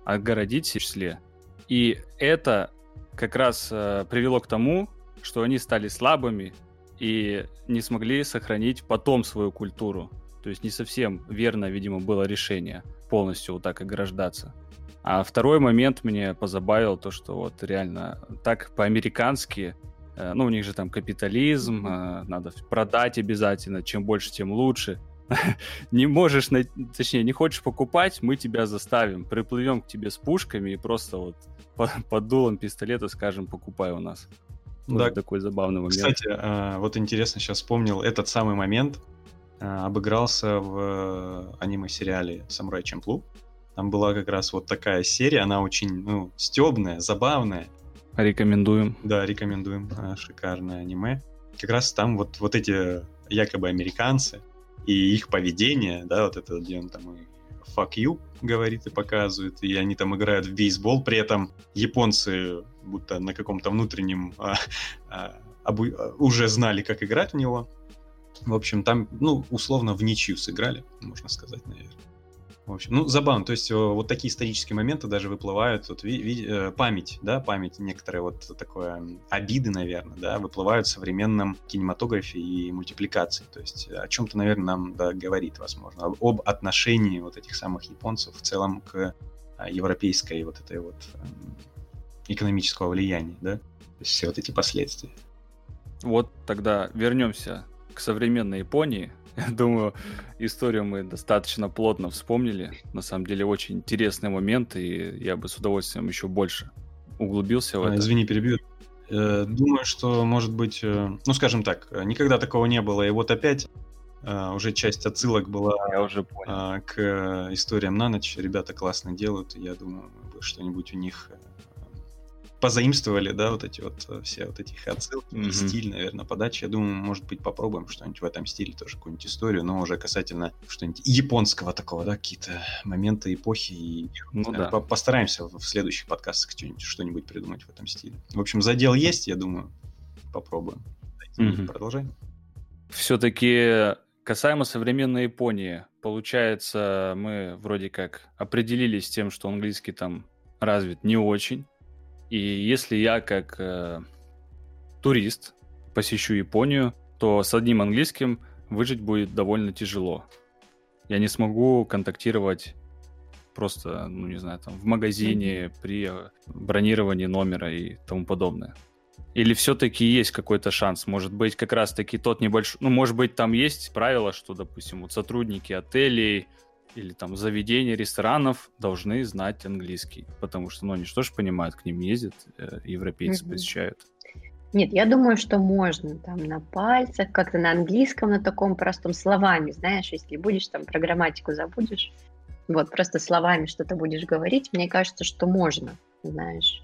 отгородить в числе. И это как раз э, привело к тому, что они стали слабыми и не смогли сохранить потом свою культуру. То есть не совсем верно, видимо, было решение полностью вот так ограждаться. А второй момент мне позабавил то, что вот реально так по-американски ну, у них же там капитализм, э, надо продать обязательно, чем больше, тем лучше. не можешь, точнее, не хочешь покупать, мы тебя заставим. Приплывем к тебе с пушками и просто вот под дулом пистолета скажем, покупай у нас. Да, такой забавный момент. Кстати, э, вот интересно, сейчас вспомнил этот самый момент. Обыгрался в аниме-сериале «Самурай Чемплу». Там была как раз вот такая серия, она очень, ну, стебная, забавная. Рекомендуем. Да, рекомендуем. А, шикарное аниме. Как раз там вот, вот эти якобы американцы и их поведение, да, вот это, где он там и fuck you говорит и показывает, и они там играют в бейсбол, при этом японцы будто на каком-то внутреннем а, а, обу, уже знали, как играть в него. В общем, там, ну, условно, в ничью сыграли, можно сказать, наверное. В общем, ну, забавно. То есть вот такие исторические моменты даже выплывают, вот, ви, ви, э, память, да, память, некоторые вот такое, обиды, наверное, да, выплывают в современном кинематографе и мультипликации. То есть о чем-то, наверное, нам да, говорит, возможно, об, об отношении вот этих самых японцев в целом к а, европейской вот этой вот эм, экономического влияния, да, то есть все вот эти последствия. Вот тогда вернемся к современной Японии, я думаю, историю мы достаточно плотно вспомнили. На самом деле очень интересный момент, и я бы с удовольствием еще больше углубился в а, это. Извини, перебью. Э, думаю, что, может быть, э, ну, скажем так, никогда такого не было, и вот опять э, уже часть отсылок была я уже понял. к историям на ночь. Ребята классно делают, и я думаю, что-нибудь у них позаимствовали, да, вот эти вот э, все вот этих отсылки, mm-hmm. стиль, наверное, подачи. Я думаю, может быть, попробуем что-нибудь в этом стиле, тоже какую-нибудь историю, но уже касательно что-нибудь японского такого, да, какие-то моменты эпохи. И, ну, да. Постараемся в следующих подкастах что-нибудь, что-нибудь придумать в этом стиле. В общем, задел есть, я думаю, попробуем. Mm-hmm. Продолжаем. Все-таки касаемо современной Японии, получается, мы вроде как определились с тем, что английский там развит не очень. И если я как э, турист посещу Японию, то с одним английским выжить будет довольно тяжело. Я не смогу контактировать просто, ну не знаю, там в магазине при бронировании номера и тому подобное. Или все-таки есть какой-то шанс? Может быть, как раз-таки тот небольшой... Ну, может быть, там есть правило, что, допустим, вот сотрудники отелей, или там заведения ресторанов должны знать английский, потому что, ну, они что ж понимают, к ним ездят, э, европейцы mm-hmm. посещают. Нет, я думаю, что можно там на пальцах, как-то на английском, на таком простом словами, знаешь, если будешь там про грамматику забудешь, вот, просто словами что-то будешь говорить, мне кажется, что можно, знаешь,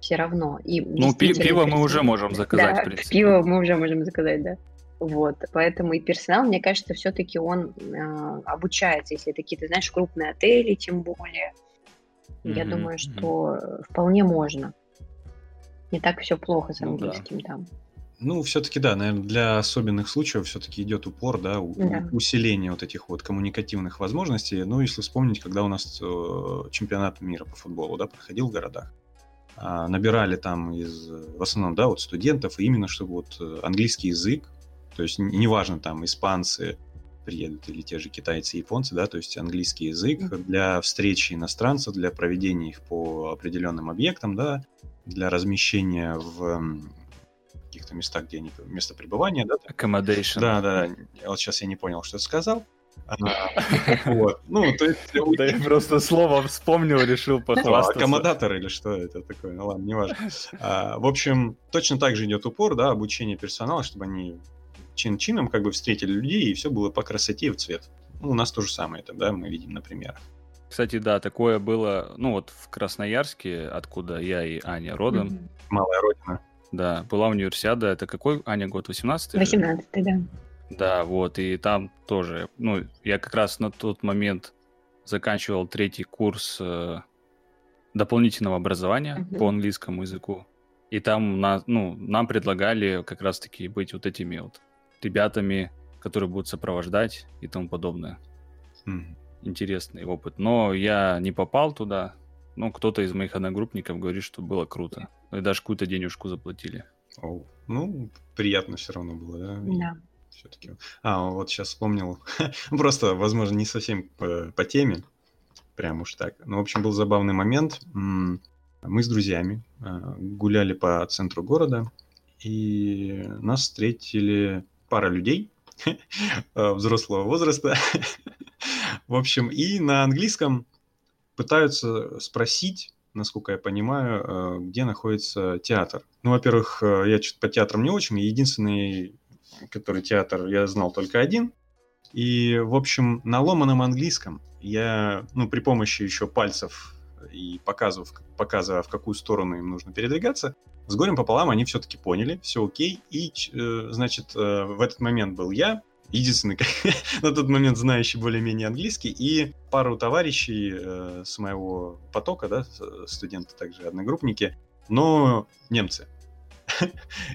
все равно. И ну, пиво мы уже можем заказать, да, в принципе. Пиво мы уже можем заказать, да. Вот, поэтому и персонал, мне кажется, все-таки он э, обучается, если такие, ты знаешь, крупные отели, тем более. Mm-hmm. Я думаю, что mm-hmm. вполне можно. Не так все плохо с английским ну, да. там. Ну, все-таки, да, наверное, для особенных случаев все-таки идет упор, да, у- Да. усиление вот этих вот коммуникативных возможностей. Ну, если вспомнить, когда у нас э, чемпионат мира по футболу, да, проходил в городах, а, набирали там из, э, в основном, да, вот студентов, именно чтобы вот э, английский язык, то есть неважно, там, испанцы приедут или те же китайцы, японцы, да, то есть английский язык для встречи иностранцев, для проведения их по определенным объектам, да, для размещения в каких-то местах, где они, место пребывания, да. Accommodation. да, да, вот сейчас я не понял, что ты сказал. А, Вот, ну, то есть Да я просто слово вспомнил, решил что, похвастаться. аккомодатор или что это такое? Ну ладно, неважно. А, В общем, точно так же идет упор, да, обучение персонала, чтобы они чин-чином как бы встретили людей, и все было по красоте и в цвет. Ну, у нас то же самое это, да, мы видим на примерах. Кстати, да, такое было, ну вот в Красноярске, откуда я и Аня родом. Малая родина. да, была универсиада, это какой, Аня, год, 18 18 да. Да, вот, и там тоже, ну, я как раз на тот момент заканчивал третий курс э, дополнительного образования Мгм. по английскому языку, и там на, ну, нам предлагали как раз-таки быть вот этими вот ребятами, которые будут сопровождать и тому подобное. Мгм. Интересный опыт. Но я не попал туда, ну, кто-то из моих одногруппников говорит, что было круто. И даже какую-то денежку заплатили. Оу. Ну, приятно все равно было, да? Да. Все-таки. А, вот сейчас вспомнил. Просто, возможно, не совсем по, по теме. Прям уж так. Ну, в общем, был забавный момент. Мы с друзьями а, гуляли по центру города, и нас встретили пара людей а, взрослого возраста. В общем, и на английском пытаются спросить, насколько я понимаю, э, где находится театр. Ну, во-первых, э, я что-то по театрам не очень. Единственный, который театр, я знал только один. И, в общем, на ломаном английском я, ну, при помощи еще пальцев и показывав, показывая, в какую сторону им нужно передвигаться, с горем пополам они все-таки поняли, все окей. И, э, значит, э, в этот момент был я, единственный на тот момент знающий более-менее английский, и пару товарищей э, с моего потока, да, студенты также, одногруппники, но немцы.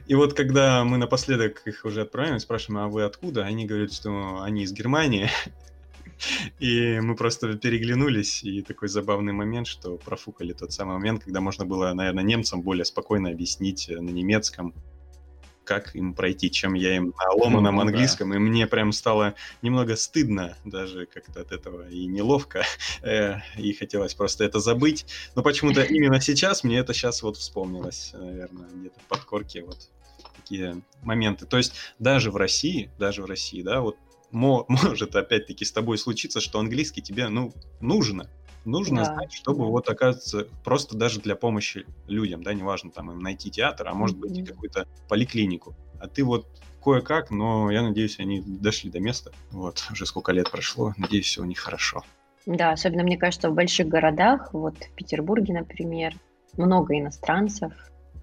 И вот когда мы напоследок их уже отправляем, спрашиваем, а вы откуда? Они говорят, что они из Германии. И мы просто переглянулись, и такой забавный момент, что профукали тот самый момент, когда можно было, наверное, немцам более спокойно объяснить э, на немецком, как им пройти, чем я им на ломаном Ну да. английском. И мне прям стало немного стыдно даже как-то от этого и неловко. Э, И хотелось просто это забыть. Но почему-то именно сейчас мне это сейчас вот вспомнилось, наверное, где-то в подкорке вот такие моменты. То есть даже в России, даже в России, да, вот мо- может опять-таки с тобой случиться, что английский тебе, ну, нужно. Нужно Да, знать, чтобы да. вот оказывается просто даже для помощи людям, да, неважно там им найти театр, а может быть и Мгм. какую-то поликлинику. А ты вот кое-как, но я надеюсь, они дошли до места. Вот, уже сколько лет прошло, надеюсь, все у них хорошо. Да, особенно, мне кажется, в больших городах, вот в Петербурге, например, много иностранцев,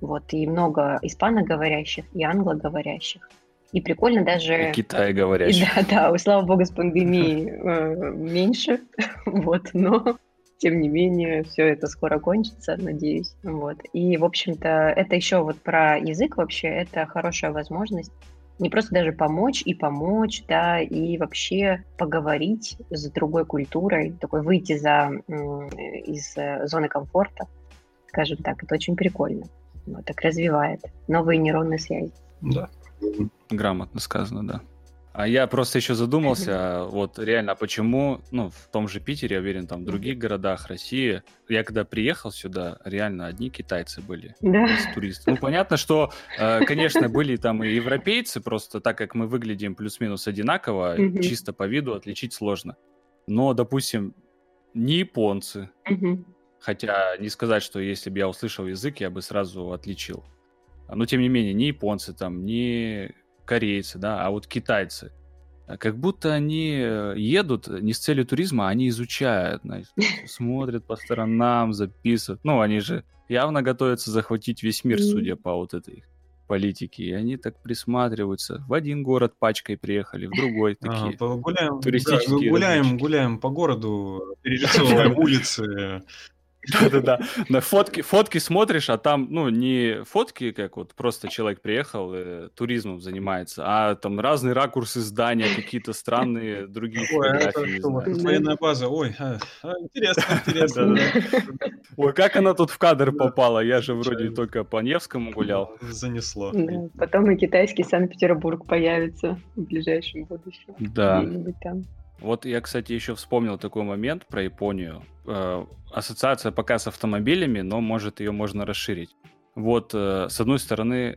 вот, и много испаноговорящих и англоговорящих. И прикольно даже... И Китай говорящий. да, да, у- слава богу, с пандемией э, меньше, вот, но тем не менее все это скоро кончится, надеюсь, вот. И, в общем-то, это еще вот про язык вообще, это хорошая возможность не просто даже помочь и помочь, да, и вообще поговорить с другой культурой, такой выйти за из э, зоны комфорта, скажем так, это очень прикольно. Вот, так развивает новые нейронные связи. Да. Грамотно сказано, да. А я просто еще задумался, а вот реально, а почему, ну, в том же Питере, я уверен, там в других городах России, я когда приехал сюда, реально одни китайцы были Да. из туристов. Ну, понятно, что, э, конечно, были там и европейцы, просто так как мы выглядим плюс-минус одинаково, Мгм. чисто по виду отличить сложно. Но, допустим, не японцы, Мгм. Хотя не сказать, что если бы я услышал язык, я бы сразу отличил. Но тем не менее, не японцы там, не корейцы, да, а вот китайцы. А Как будто они э, едут не с целью туризма, а они изучают, знаешь, смотрят по сторонам, записывают. Ну, они же явно готовятся захватить весь мир, судя по вот этой политике. И они так присматриваются. В один город пачкой приехали, в другой А, такие. погуляем, да, туристические гуляем, разведчики. гуляем по городу, перерисовываем улицы, Да-да-да. На фотки, фотки смотришь, а там, ну, не фотки, как вот просто человек приехал, э, туризмом занимается, а там разные ракурсы здания, какие-то странные другие Ой, а фотографии. знаю. военная база, ой, а, а, интересно, интересно. Ой, как она тут в кадр попала? Я же вроде только по Невскому гулял. Занесло. Да, Потом и китайский Санкт-Петербург появится в ближайшем будущем. Да. Где-нибудь там. Вот я, кстати, еще вспомнил такой момент про Японию. Э, Ассоциация пока с автомобилями, но может ее можно расширить. Вот, э, с одной стороны,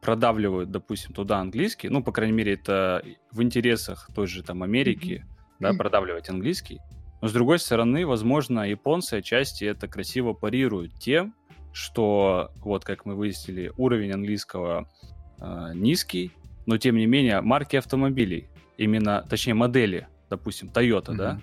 продавливают, допустим, туда английский, ну, по крайней мере, это в интересах той же там Америки, да, продавливать английский. Но с другой стороны, возможно, японцы отчасти это красиво парируют тем, что, вот как мы выяснили, уровень английского э, низкий, но тем не менее марки автомобилей, именно, точнее, модели, допустим, Toyota, да, Мгм.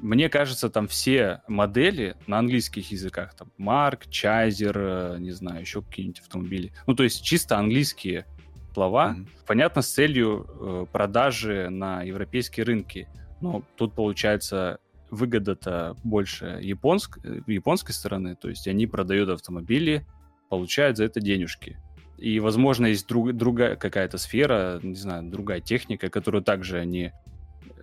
мне кажется, там все модели на английских языках, там Марк, Чайзер, э, не знаю, еще какие-нибудь автомобили. Ну, то есть чисто английские слова, Мгм. понятно, с целью э, продажи на европейские рынки. Но тут получается выгода-то больше японск... э, японской стороны, то есть они продают автомобили, получают за это денежки. И, возможно, есть друг... другая какая-то сфера, не знаю, другая техника, которую также они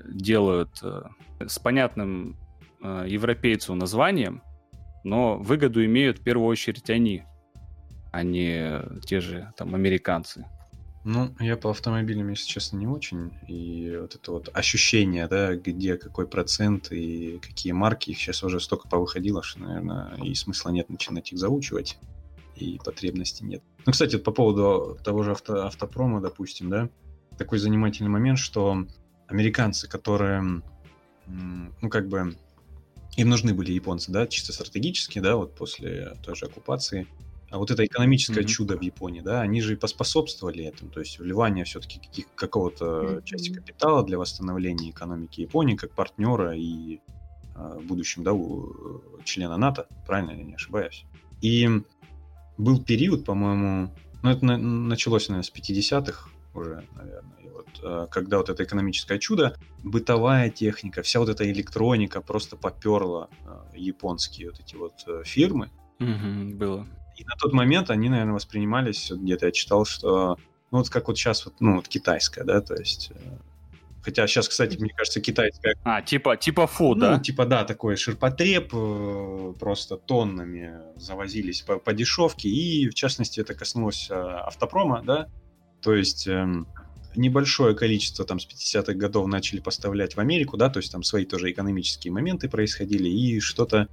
делают э, с понятным э, европейцу названием, но выгоду имеют в первую очередь они, а не те же там американцы. Ну, я по автомобилям, если честно, не очень. И вот это вот ощущение, да, где какой процент и какие марки, их сейчас уже столько повыходило, что, наверное, и смысла нет начинать их заучивать, и потребности нет. Ну, кстати, по поводу того же авто, автопрома, допустим, да, такой занимательный момент, что американцы, которые, ну, как бы, им нужны были японцы, да, чисто стратегически, да, вот после той же оккупации, а вот это экономическое Мгм. чудо в Японии, да, они же и поспособствовали этому, то есть вливание все-таки каких, какого-то Мгм. части капитала для восстановления экономики Японии как партнера и в будущем, да, у, э, члена НАТО, правильно я не ошибаюсь. И был период, по-моему, ну это на- началось, наверное, с 50-х уже, наверное, вот а, когда вот это экономическое чудо, бытовая техника, вся вот эта электроника просто поперла а, японские вот эти вот э, фирмы, Мгм, было. и на тот момент они, наверное, воспринимались, где-то я читал, что, ну, вот как вот сейчас, вот, ну, вот китайская, да, то есть... э, Хотя сейчас, кстати, мне кажется, китайская... А, типа, типа фу, ну, да? типа, да, такой ширпотреб, э, просто тоннами завозились по, по дешевке, и, в частности, это коснулось э, автопрома, да, то есть... эм, небольшое количество там с 50-х годов начали поставлять в Америку, да, то есть там свои тоже экономические моменты происходили, и что-то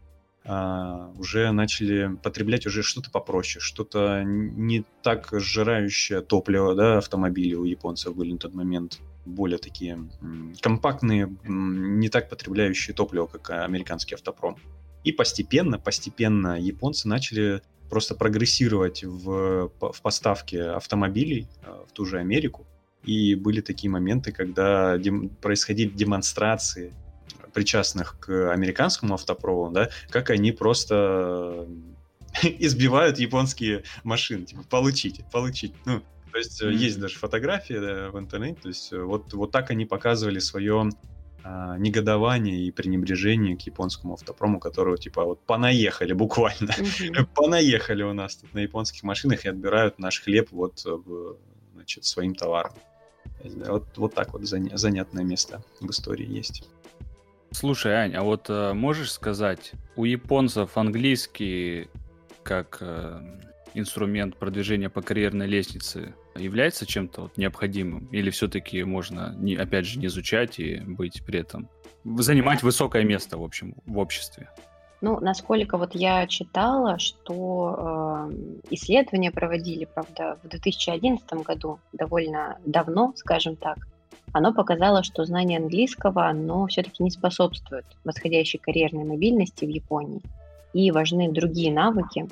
а, уже начали потреблять уже что-то попроще, что-то не так сжирающее топливо, да, автомобили у японцев были на тот момент более такие компактные, не так потребляющие топливо, как американский автопром. И постепенно, постепенно японцы начали просто прогрессировать в, в поставке автомобилей э, в ту же Америку. И были такие моменты, когда дем- происходили демонстрации причастных к американскому автопрову, да, как они просто избивают японские машины, типа, получите, получите. Ну, то есть mm-hmm. есть даже фотографии да, в интернете, то есть вот, вот так они показывали свое а, негодование и пренебрежение к японскому автопрому, которого, типа, вот понаехали буквально, mm-hmm. понаехали у нас тут на японских машинах и отбирают наш хлеб вот, значит, своим товаром. Вот, вот так вот занятное место в истории есть. Слушай, Ань, а вот э, можешь сказать, у японцев английский как э, инструмент продвижения по карьерной лестнице является чем-то вот необходимым? Или все-таки можно, не, опять же, не изучать и быть при этом, занимать высокое место, в общем, в обществе? Ну, насколько вот я читала, что э, исследования проводили, правда, в 2011 году, довольно давно, скажем так, оно показало, что знание английского, оно все-таки не способствует восходящей карьерной мобильности в Японии, и важны другие навыки.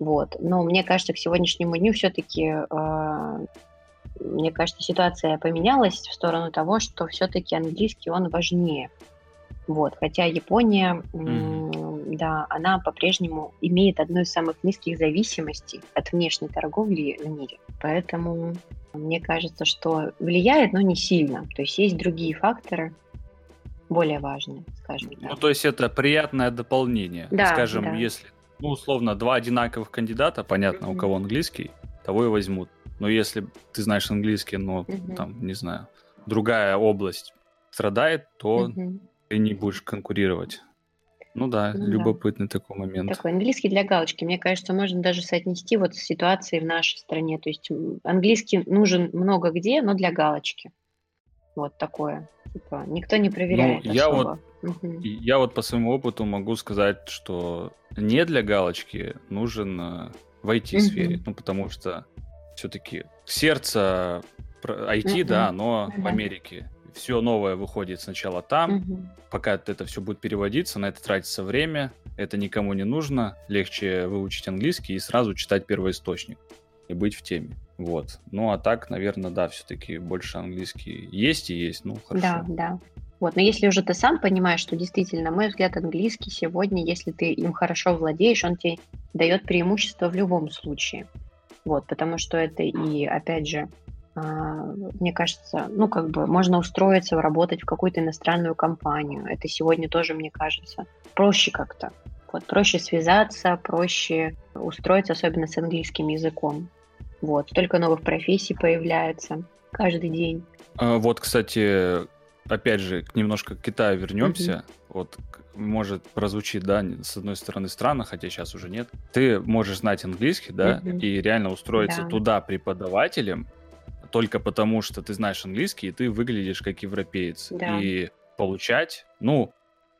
Вот. Но мне кажется, к сегодняшнему дню все-таки, э, мне кажется, ситуация поменялась в сторону того, что все-таки английский, он важнее. Вот. Хотя Япония, mm-hmm. Да, она по-прежнему имеет одну из самых низких зависимостей от внешней торговли в мире. Поэтому мне кажется, что влияет, но не сильно. То есть есть другие факторы. более важное, скажем так. Ну, то есть это приятное дополнение. Да, Скажем, да. если, ну, условно, два одинаковых кандидата, понятно, у Мгм. кого английский, того и возьмут. Но если ты знаешь английский, но Мгм. там, не знаю, другая область страдает, то Мгм. ты не будешь конкурировать. Ну да, Ну да. любопытный такой момент. Такой английский для галочки. Мне кажется, можно даже соотнести вот с ситуацией в нашей стране. То есть английский нужен много где, но для галочки. Вот такое. Типа, никто не проверяет Ну, я особо. Мгм. И я вот по своему опыту могу сказать, что не для галочки нужен э, в IT-сфере. Мгм. Ну, потому что все-таки сердце IT, Мгм. да, но в Ага. Америке. Все новое выходит сначала там, Мгм. пока это все будет переводиться, на это тратится время, это никому не нужно, легче выучить английский и сразу читать первоисточник и быть в теме. Вот. Ну, а так, наверное, да, все-таки больше английский есть и есть, ну, хорошо. Да, да. Вот, но если уже ты сам понимаешь, что действительно, на мой взгляд, английский сегодня, если ты им хорошо владеешь, он тебе дает преимущество в любом случае. Вот, потому что это и, опять же, мне кажется, ну, как бы можно устроиться, работать в какую-то иностранную компанию. Это сегодня тоже, мне кажется, проще как-то. Вот, проще связаться, проще устроиться, особенно с английским языком. Вот, столько новых профессий появляется каждый день. А, Вот, кстати, опять же, к- немножко к Китаю вернемся. Вот, к- может, прозвучит, да, с одной стороны странно, хотя сейчас уже нет. Ты можешь знать английский, да, Мгм. и реально устроиться Да. туда преподавателем только потому, что ты знаешь английский, и ты выглядишь как европеец. Да. И получать, ну,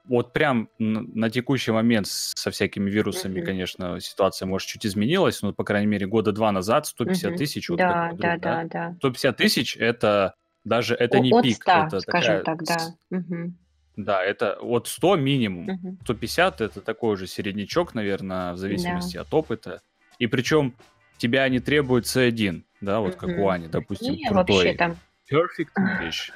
вот прям на текущий момент со всякими вирусами, Мгм. конечно, ситуация, может, чуть изменилась, но, по крайней мере, года два назад 150 Мгм. тысяч, вот да, вдруг, да, да, да. 150 тысяч это даже это О- не От пик, 100, это скажем такая так, да. Мгм, Да, это от 100 минимум. мгм. 150 это такой же середнячок, наверное, в зависимости от опыта. И причем тебя не требует C1, да, вот как у. Ани, допустим, Не, вообще крутой. там, Perfect English.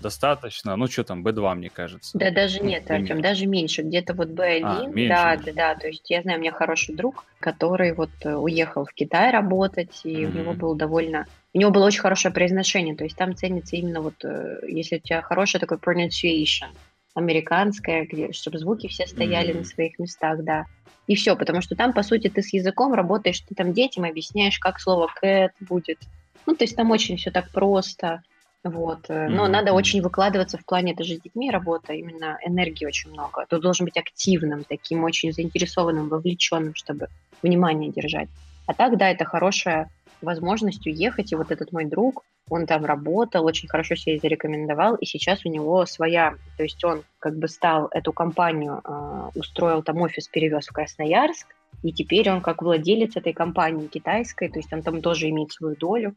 Достаточно, ну что там, B2, мне кажется. да даже Ну, нет, примерно. Артем, даже меньше, где-то вот B1, А, меньше да, даже. да, да, то есть я знаю, у меня хороший друг, который вот э, уехал в Китай работать, и у него Мгм. был довольно, у него было очень хорошее произношение, то есть там ценится именно вот, э, если у тебя хорошее такое pronunciation, американское, где, чтобы звуки все стояли Мгм. на своих местах, да. И все, потому что там, по сути, ты с языком работаешь, ты там детям объясняешь, как слово cat будет. Ну, то есть там очень все так просто. Вот. э, Но Мгм, надо очень выкладываться в плане, это же с детьми работа, именно энергии очень много. Ты должен быть активным, таким очень заинтересованным, вовлеченным, чтобы внимание держать. А так, да, это хорошая возможность уехать. И вот этот мой друг, он там работал, очень хорошо себя зарекомендовал, и сейчас у него своя, то есть он как бы стал эту компанию, а, устроил там офис, перевез в Красноярск, и теперь он как владелец этой компании китайской, то есть он там тоже имеет свою долю,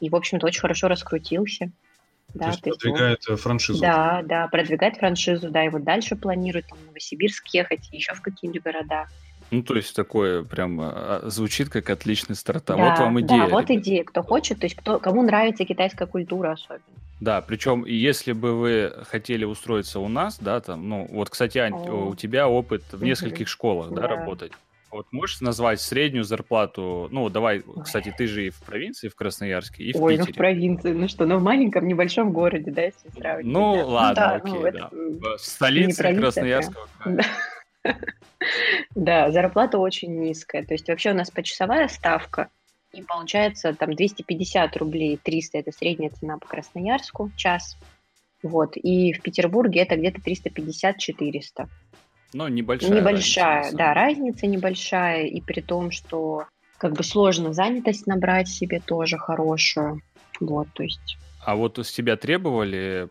и, в общем-то, очень хорошо раскрутился. Да, есть то есть продвигает э, франшизу. да, да, продвигать франшизу, да, и вот дальше планирует там, в Новосибирск ехать, еще в какие-нибудь города. Ну, то есть такое прям а, звучит как отличный старт. А да, вот вам идея. Да, вот ребят. идея. Кто хочет, то есть кто, кому нравится китайская культура особенно. Да, причем, если бы вы хотели устроиться у нас, да, там, ну, вот, кстати, Ань, О. у тебя опыт в нескольких школах, да, Да. работать. Вот можешь назвать среднюю зарплату? Ну, давай, кстати, ты же и в провинции, в Красноярске, и в Ой, ну в Питере. провинции, ну что, ну в маленьком небольшом городе, да, если сравнивать. Ну, да. ладно, да, окей, ну, да. это, В столице Красноярского края. Да. Да, зарплата очень низкая. То есть вообще у нас почасовая ставка, и получается там 250 рублей, 300 – это средняя цена по Красноярску, час. Вот, и в Петербурге это где-то 350-400. Ну, небольшая. Небольшая, разница, да, разница небольшая, и при том, что как бы сложно занятость набрать себе тоже хорошую. Вот, то есть А вот с тебя требовали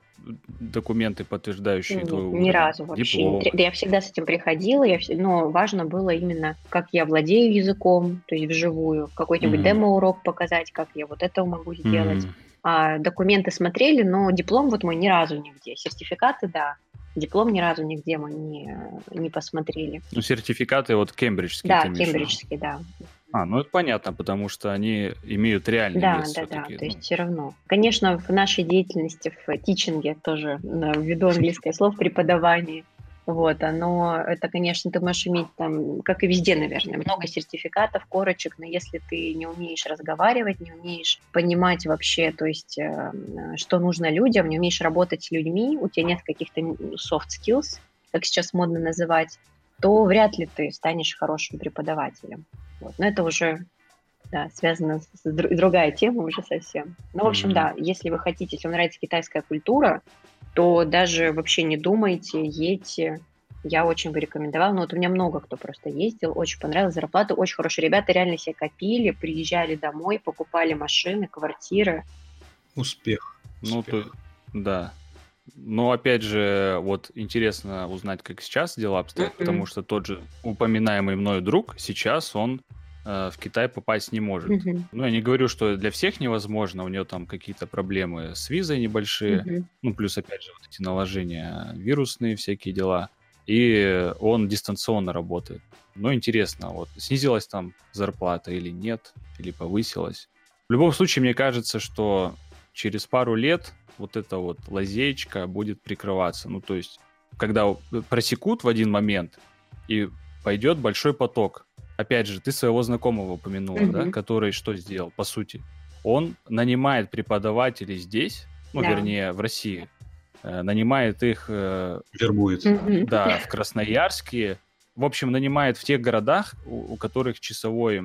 документы, подтверждающие Нет, твой ни разу вообще. Диплом? тре- Я всегда с этим приходила, я вс- но важно было именно, как я владею языком, то есть вживую, какой-нибудь Мгм. демо-урок показать, как я вот это могу сделать. Мгм. А документы смотрели, но диплом вот мой ни разу нигде. Сертификаты, да. Диплом ни разу нигде мы не, не посмотрели. Ну, сертификаты вот кембриджские Да, кембриджский, да. А, ну это понятно, потому что они имеют реальный Да, вес да, да. все-таки. То есть все равно. Конечно, в нашей деятельности, в тичинге тоже, да, ввиду английское слово, в преподавании, Вот, оно, это, конечно, ты можешь иметь там, как и везде, наверное, много сертификатов, корочек, но если ты не умеешь разговаривать, не умеешь понимать вообще, то есть, э, что нужно людям, не умеешь работать с людьми, у тебя нет каких-то soft skills, как сейчас модно называть, то вряд ли ты станешь хорошим преподавателем. Вот. Но это уже да, связано с, с другая тема уже совсем. Ну, в общем, mm-hmm. да, если вы хотите, если вам нравится китайская культура, то даже вообще не думайте, едьте. Я очень бы рекомендовала. Но вот у меня много кто просто ездил, очень понравилось, зарплата очень хорошая. Ребята реально себе копили, приезжали домой, покупали машины, квартиры. Успех. Ну, то, да. Но опять же, вот интересно узнать, как сейчас дела обстоят, mm-hmm. потому что тот же упоминаемый мною друг, сейчас он э, в Китай попасть не может. Mm-hmm. Ну, я не говорю, что для всех невозможно, у него там какие-то проблемы с визой небольшие, mm-hmm. ну, плюс, опять же, вот эти наложения вирусные, всякие дела. И он дистанционно работает. Но интересно, вот снизилась там зарплата или нет, или повысилась. В любом случае, мне кажется, что через пару лет вот эта вот лазеечка будет прикрываться. Ну, то есть, когда просекут в один момент, и пойдет большой поток. Опять же, ты своего знакомого упомянула, mm-hmm. да, который что сделал, по сути? Он нанимает преподавателей здесь, ну, да. вернее, в России, э, нанимает их... Э, Вербует. Mm-hmm. Да, в Красноярске, в общем, нанимает в тех городах, у, у которых часовой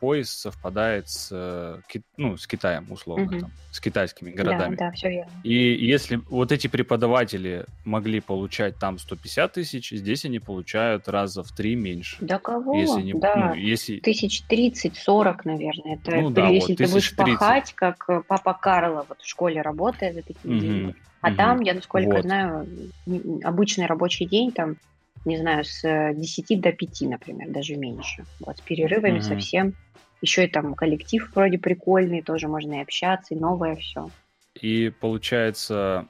пояс совпадает с, э, ну, с Китаем, условно, угу. там, с китайскими городами. Да, да, все верно. И если вот эти преподаватели могли получать там 150 тысяч, здесь они получают раза в три меньше. Да кого? Если не, да, ну, если... тысяч тридцать-сорок, наверное. Это ну, да, если вот, ты будешь пахать, как э, папа Карло вот в школе работает за такие угу. деньги. А угу. там, я насколько вот. знаю, обычный рабочий день там не знаю, с 10 э, до 5, например, даже меньше. Вот, с перерывами mm-hmm. совсем. Еще и там коллектив вроде прикольный, тоже можно и общаться, и новое все. И получается,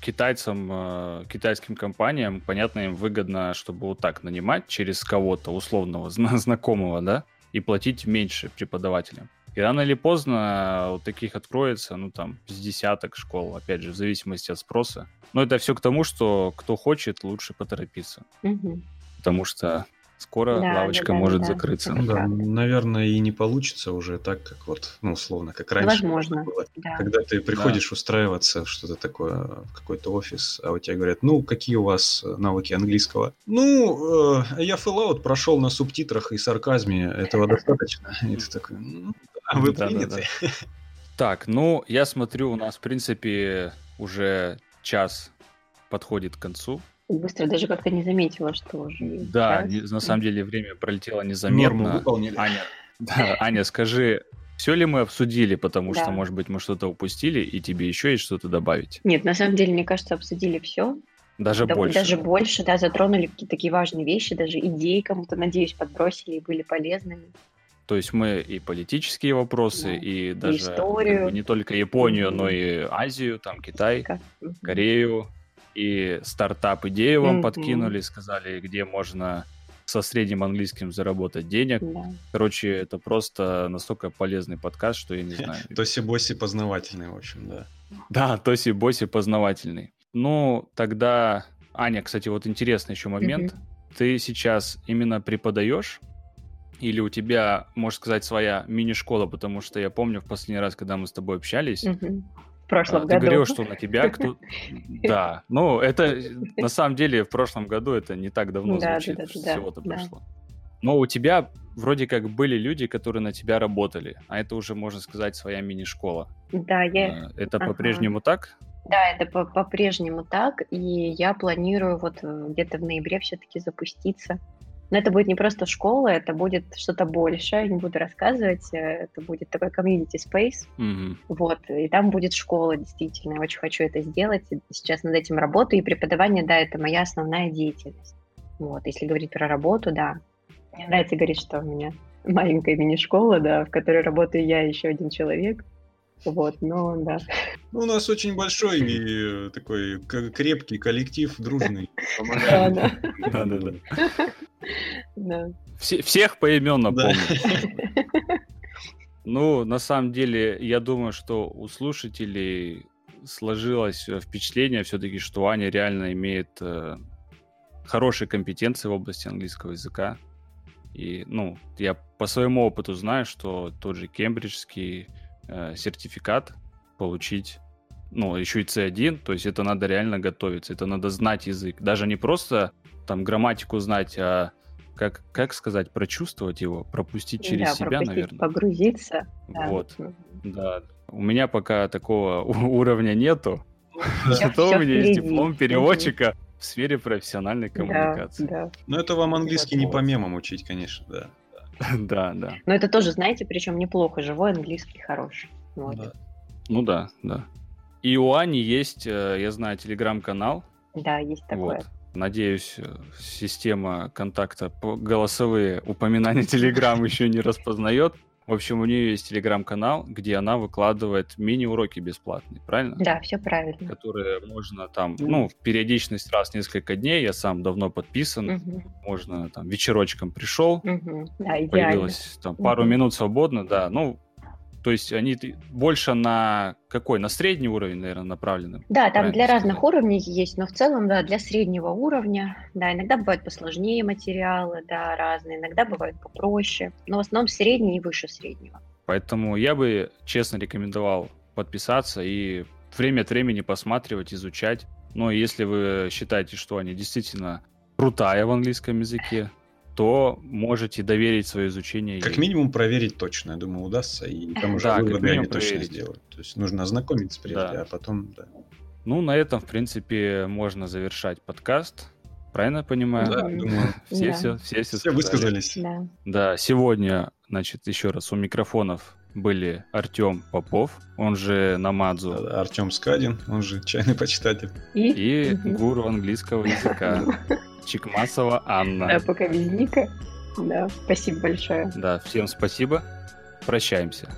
китайцам, э, китайским компаниям, понятно, им выгодно, чтобы вот так нанимать через кого-то условного знакомого, да, и платить меньше преподавателям. И рано или поздно вот таких откроется, ну, там, с десяток школ, опять же, в зависимости от спроса. Но это все к тому, что кто хочет, лучше поторопиться. Угу. Потому что скоро да, лавочка да, может да, закрыться. Ну, да, наверное, и не получится уже так, как вот, ну, условно, как раньше. Возможно, было. Да. Когда ты приходишь да. устраиваться в что-то такое, в какой-то офис, а у тебя говорят, ну, какие у вас навыки английского? Ну, э, я Fallout прошел на субтитрах и сарказме, этого достаточно. И ты такой, ну, а вы приняты. Так, ну, я смотрю, у нас, в принципе, уже час подходит к концу. Быстро даже как-то не заметила, что уже. Да, не, на самом деле время пролетело незаметно. Аня, да, Аня, скажи, все ли мы обсудили, потому да. что, может быть, мы что-то упустили, и тебе еще есть что-то добавить? Нет, на самом деле, мне кажется, обсудили все. Даже да, больше. Даже больше, да, затронули какие-то такие важные вещи, даже идеи кому-то, надеюсь, подбросили и были полезными. То есть мы и политические вопросы, да. и даже Историю. Как бы, не только Японию, но и Азию, там Китай. Корею, и стартап-идею вам mm-hmm. подкинули, сказали, где можно со средним английским заработать денег. Да. Короче, это просто настолько полезный подкаст, что я не знаю. Тоси-боси познавательный, в общем, да. Да, тоси-боси познавательный. Ну, тогда, Аня, кстати, вот интересный еще момент. Ты сейчас именно преподаешь или у тебя, можно сказать, своя мини-школа, потому что я помню в последний раз, когда мы с тобой общались, угу. В прошлом ты году. говорил, что на тебя кто... Да, ну это на самом деле в прошлом году это не так давно звучит, всего-то прошло. Но у тебя вроде как были люди, которые на тебя работали, а это уже, можно сказать, своя мини-школа. Да, я... Э, это ага. по-прежнему так? Да, это по-прежнему так, и я планирую вот э, где-то в ноябре все-таки запуститься но это будет не просто школа, это будет что-то большее, я не буду рассказывать, э, это будет такой community space, mm-hmm. вот, и там будет школа, действительно, я очень хочу это сделать, сейчас над этим работаю, и преподавание, да, это моя основная деятельность, вот, если говорить про работу, да, мне нравится говорить, что у меня маленькая мини-школа, да, в которой работаю я и еще один человек, вот, ну да. Ну, у нас очень большой и э, такой крепкий коллектив, дружный. Да, да, да. Всех поименно помню. Ну, на самом деле, я думаю, что у слушателей сложилось впечатление все-таки, что Аня реально имеет э, хорошие компетенции в области английского языка. И, ну, я по своему опыту знаю, что тот же кембриджский э, сертификат получить, ну, еще и C1, то есть это надо реально готовиться, это надо знать язык. Даже не просто там грамматику знать, а как, как сказать, прочувствовать его, пропустить через да, себя, пропустить, наверное. Погрузиться. Вот, да. У меня пока такого уровня нету, Всё- зато у меня есть диплом переводчика в сфере профессиональной коммуникации. Да, да. Но это вам английский не по мемам учить, конечно, да. Да, да. Но это тоже, знаете, причем неплохо. Живой английский хороший. Вот. Да. Ну да, да. И у Ани есть, э, я знаю, телеграм-канал. Да, есть такое. Вот. Надеюсь, э, система контакта голосовые упоминания Телеграм еще не распознает. В общем, у нее есть телеграм-канал, где она выкладывает мини-уроки бесплатные, правильно? Да, все правильно. Которые можно там, ну, в периодичность раз в несколько дней, я сам давно подписан, Мгм, можно там вечерочком пришел, мгм. Да, идеально. появилось там пару Мгм. минут свободно, да, ну, то есть они больше на какой? На средний уровень, наверное, направлены. Да, там для разных сказать. уровней есть, но в целом, да, для среднего уровня, да, иногда бывают посложнее материалы, да, разные, иногда бывают попроще, но в основном средний и выше среднего. Поэтому я бы честно рекомендовал подписаться и время от времени посматривать, изучать. Но если вы считаете, что они действительно крутая в английском языке, то можете доверить свое изучение. Как ей. минимум проверить точно, я думаю, удастся, и там уже Да, выводы они точно проверить. сделают. То есть нужно ознакомиться прежде, Да. а потом, да. Ну, на этом, в принципе, можно завершать подкаст. Правильно я понимаю? Да, думаю, Все, Да. все, все, все, все высказались. Да. Да, сегодня, значит, еще раз у микрофонов были Артем Попов, он же Намадзу, Артем Скадин, он же чайный почитатель. И, и гуру английского языка Чикмасова Анна. да, пока без ника. Да, спасибо большое. Да, всем спасибо. Прощаемся.